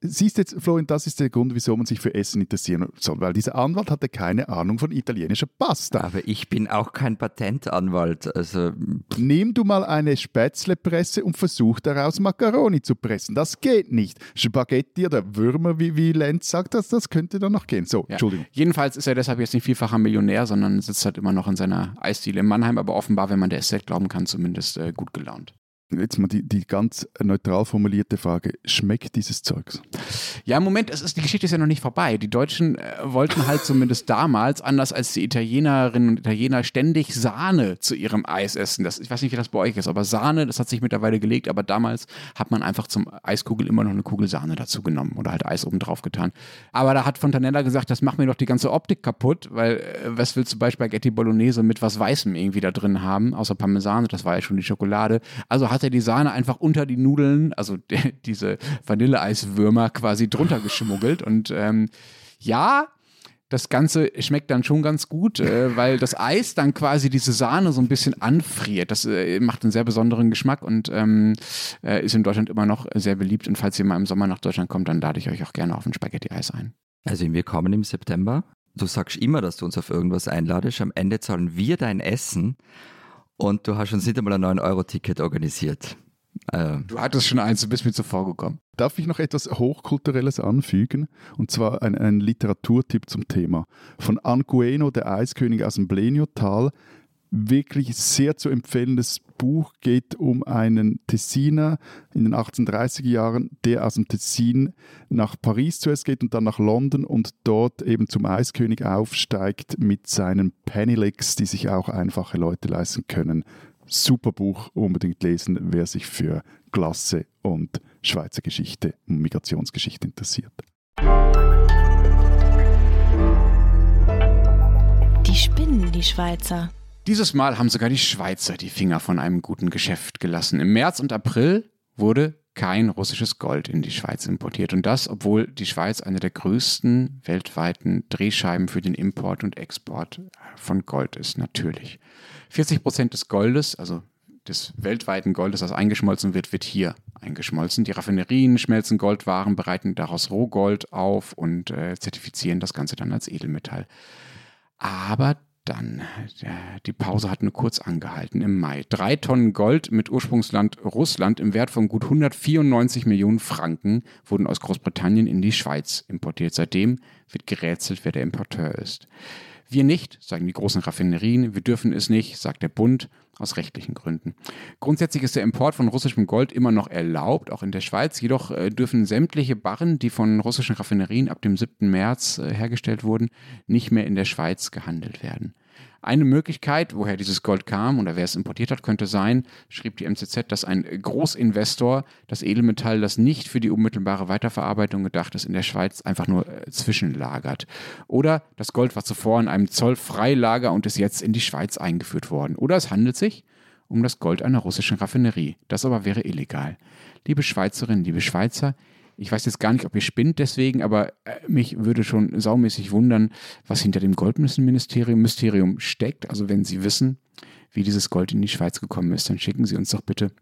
Siehst jetzt, Florian, das ist der Grund, wieso man sich für Essen interessieren soll, weil dieser Anwalt hatte keine Ahnung von italienischer Pasta. Aber ich bin auch kein Patentanwalt, also... Nimm du mal eine Spätzlepresse und versuch daraus Macaroni zu pressen. Das geht nicht. Spaghetti oder Würmer, wie, wie wie Lenz sagt, das, das könnte dann noch gehen. So, ja. Entschuldigung. Jedenfalls ist er deshalb jetzt nicht vielfacher Millionär, sondern sitzt halt immer noch in seiner Eisdiele in Mannheim, aber offenbar, wenn man der SZ glauben kann, zumindest äh, gut gelaunt. Jetzt mal die, die ganz neutral formulierte Frage: Schmeckt dieses Zeugs? Ja, im Moment, es ist, die Geschichte ist ja noch nicht vorbei. Die Deutschen äh, wollten halt zumindest damals, anders als die Italienerinnen und Italiener, ständig Sahne zu ihrem Eis essen. Das, ich weiß nicht, wie das bei euch ist, aber Sahne, das hat sich mittlerweile gelegt, aber damals hat man einfach zum Eiskugel immer noch eine Kugel Sahne dazu genommen oder halt Eis oben drauf getan. Aber da hat Fontanella gesagt, das macht mir doch die ganze Optik kaputt, weil äh, was willst du bei Spaghetti Bolognese mit was Weißem irgendwie da drin haben, außer Parmesan, das war ja schon die Schokolade. Also hat er die Sahne einfach unter die Nudeln, also de, diese Vanilleeiswürmer quasi drunter geschmuggelt. Und ähm, ja, das Ganze schmeckt dann schon ganz gut, äh, weil das Eis dann quasi diese Sahne so ein bisschen anfriert. Das äh, macht einen sehr besonderen Geschmack und ähm, äh, ist in Deutschland immer noch sehr beliebt. Und falls ihr mal im Sommer nach Deutschland kommt, dann lade ich euch auch gerne auf ein Spaghetti-Eis ein. Also wir kommen im September. Du sagst immer, dass du uns auf irgendwas einladest. Am Ende zahlen wir dein Essen und du hast uns nicht einmal ein 9-Euro-Ticket organisiert. Äh, du hattest schon eins, du bist mir zuvor gekommen. Darf ich noch etwas Hochkulturelles anfügen? Und zwar ein, ein Literaturtipp zum Thema. Von Angueno, der Eiskönig aus dem Blenio-Tal. Wirklich sehr zu empfehlendes Buch geht um einen Tessiner in den 1830er Jahren, der aus dem Tessin nach Paris zuerst geht und dann nach London und dort eben zum Eiskönig aufsteigt mit seinen Pennylicks, die sich auch einfache Leute leisten können. Super Buch, unbedingt lesen, wer sich für Klasse und Schweizer Geschichte und Migrationsgeschichte interessiert. Die spinnen, die Schweizer. Dieses Mal haben sogar die Schweizer die Finger von einem guten Geschäft gelassen. Im März und April wurde kein russisches Gold in die Schweiz importiert. Und das, obwohl die Schweiz eine der größten weltweiten Drehscheiben für den Import und Export von Gold ist, natürlich. 40 Prozent des Goldes, also des weltweiten Goldes, das eingeschmolzen wird, wird hier eingeschmolzen. Die Raffinerien schmelzen Goldwaren, bereiten daraus Rohgold auf und äh, zertifizieren das Ganze dann als Edelmetall. Aber dann, die Pause hat nur kurz angehalten im Mai. Drei Tonnen Gold mit Ursprungsland Russland im Wert von gut 194 Millionen Franken wurden aus Großbritannien in die Schweiz importiert. Seitdem wird gerätselt, wer der Importeur ist. Wir nicht, sagen die großen Raffinerien. Wir dürfen es nicht, sagt der Bund, aus rechtlichen Gründen. Grundsätzlich ist der Import von russischem Gold immer noch erlaubt, auch in der Schweiz. Jedoch äh, dürfen sämtliche Barren, die von russischen Raffinerien ab dem 7. März äh, hergestellt wurden, nicht mehr in der Schweiz gehandelt werden. Eine Möglichkeit, woher dieses Gold kam oder wer es importiert hat, könnte sein, schrieb die MCZ, dass ein Großinvestor das Edelmetall, das nicht für die unmittelbare Weiterverarbeitung gedacht ist, in der Schweiz einfach nur äh, zwischenlagert. Oder das Gold war zuvor in einem Zollfreilager und ist jetzt in die Schweiz eingeführt worden. Oder es handelt sich um das Gold einer russischen Raffinerie. Das aber wäre illegal. Liebe Schweizerinnen, liebe Schweizer, ich weiß jetzt gar nicht, ob ihr spinnt deswegen, aber äh, mich würde schon saumäßig wundern, was hinter dem Goldministerium Mysterium steckt. Also wenn Sie wissen, wie dieses Gold in die Schweiz gekommen ist, dann schicken Sie uns doch bitte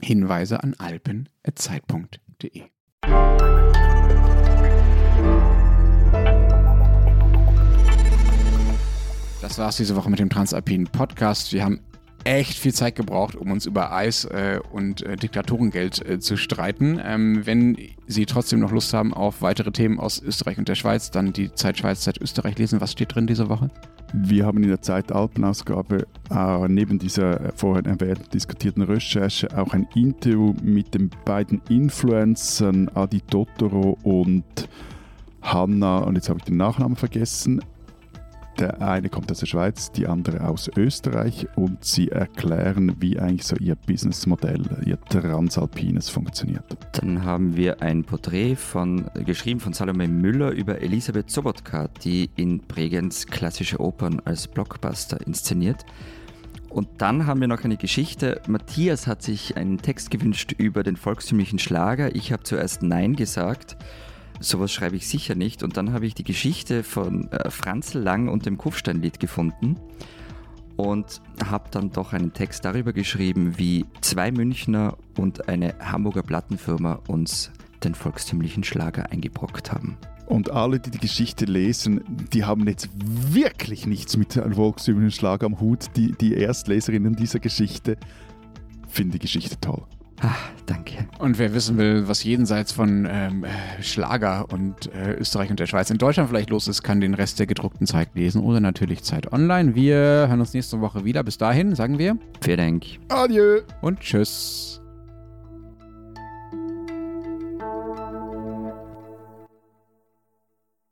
Hinweise an alpen.zeit.de. Das war es diese Woche mit dem Transalpinen Podcast. Wir haben echt viel Zeit gebraucht, um uns über Eis äh, und äh, Diktatorengeld äh, zu streiten. Ähm, wenn Sie trotzdem noch Lust haben auf weitere Themen aus Österreich und der Schweiz, dann die Zeit Schweiz, Zeit Österreich lesen. Was steht drin diese Woche? Wir haben in der Zeit Alpenausgabe äh, neben dieser äh, vorher erwähnten diskutierten Recherche auch ein Interview mit den beiden Influencern Adi Totoro und Hanna, und jetzt habe ich den Nachnamen vergessen, der eine kommt aus der Schweiz, die andere aus Österreich und sie erklären, wie eigentlich so ihr Businessmodell, ihr Transalpines funktioniert. Dann haben wir ein Porträt von, geschrieben von Salome Müller über Elisabeth Sobotka, die in Bregenz klassische Opern als Blockbuster inszeniert. Und dann haben wir noch eine Geschichte. Matthias hat sich einen Text gewünscht über den volkstümlichen Schlager. Ich habe zuerst Nein gesagt sowas schreibe ich sicher nicht. Und dann habe ich die Geschichte von äh, Franzl Lang und dem Kufsteinlied gefunden und habe dann doch einen Text darüber geschrieben, wie zwei Münchner und eine Hamburger Plattenfirma uns den volkstümlichen Schlager eingebrockt haben. Und alle, die die Geschichte lesen, die haben jetzt wirklich nichts mit einem volkstümlichen Schlager am Hut. Die, die Erstleserinnen dieser Geschichte finden die Geschichte toll. Ah, danke. Und wer wissen will, was jenseits von ähm, Schlager und äh, Österreich und der Schweiz in Deutschland vielleicht los ist, kann den Rest der gedruckten Zeit lesen oder natürlich Zeit online. Wir hören uns nächste Woche wieder. Bis dahin sagen wir. Vielen Dank. Adieu. Und tschüss.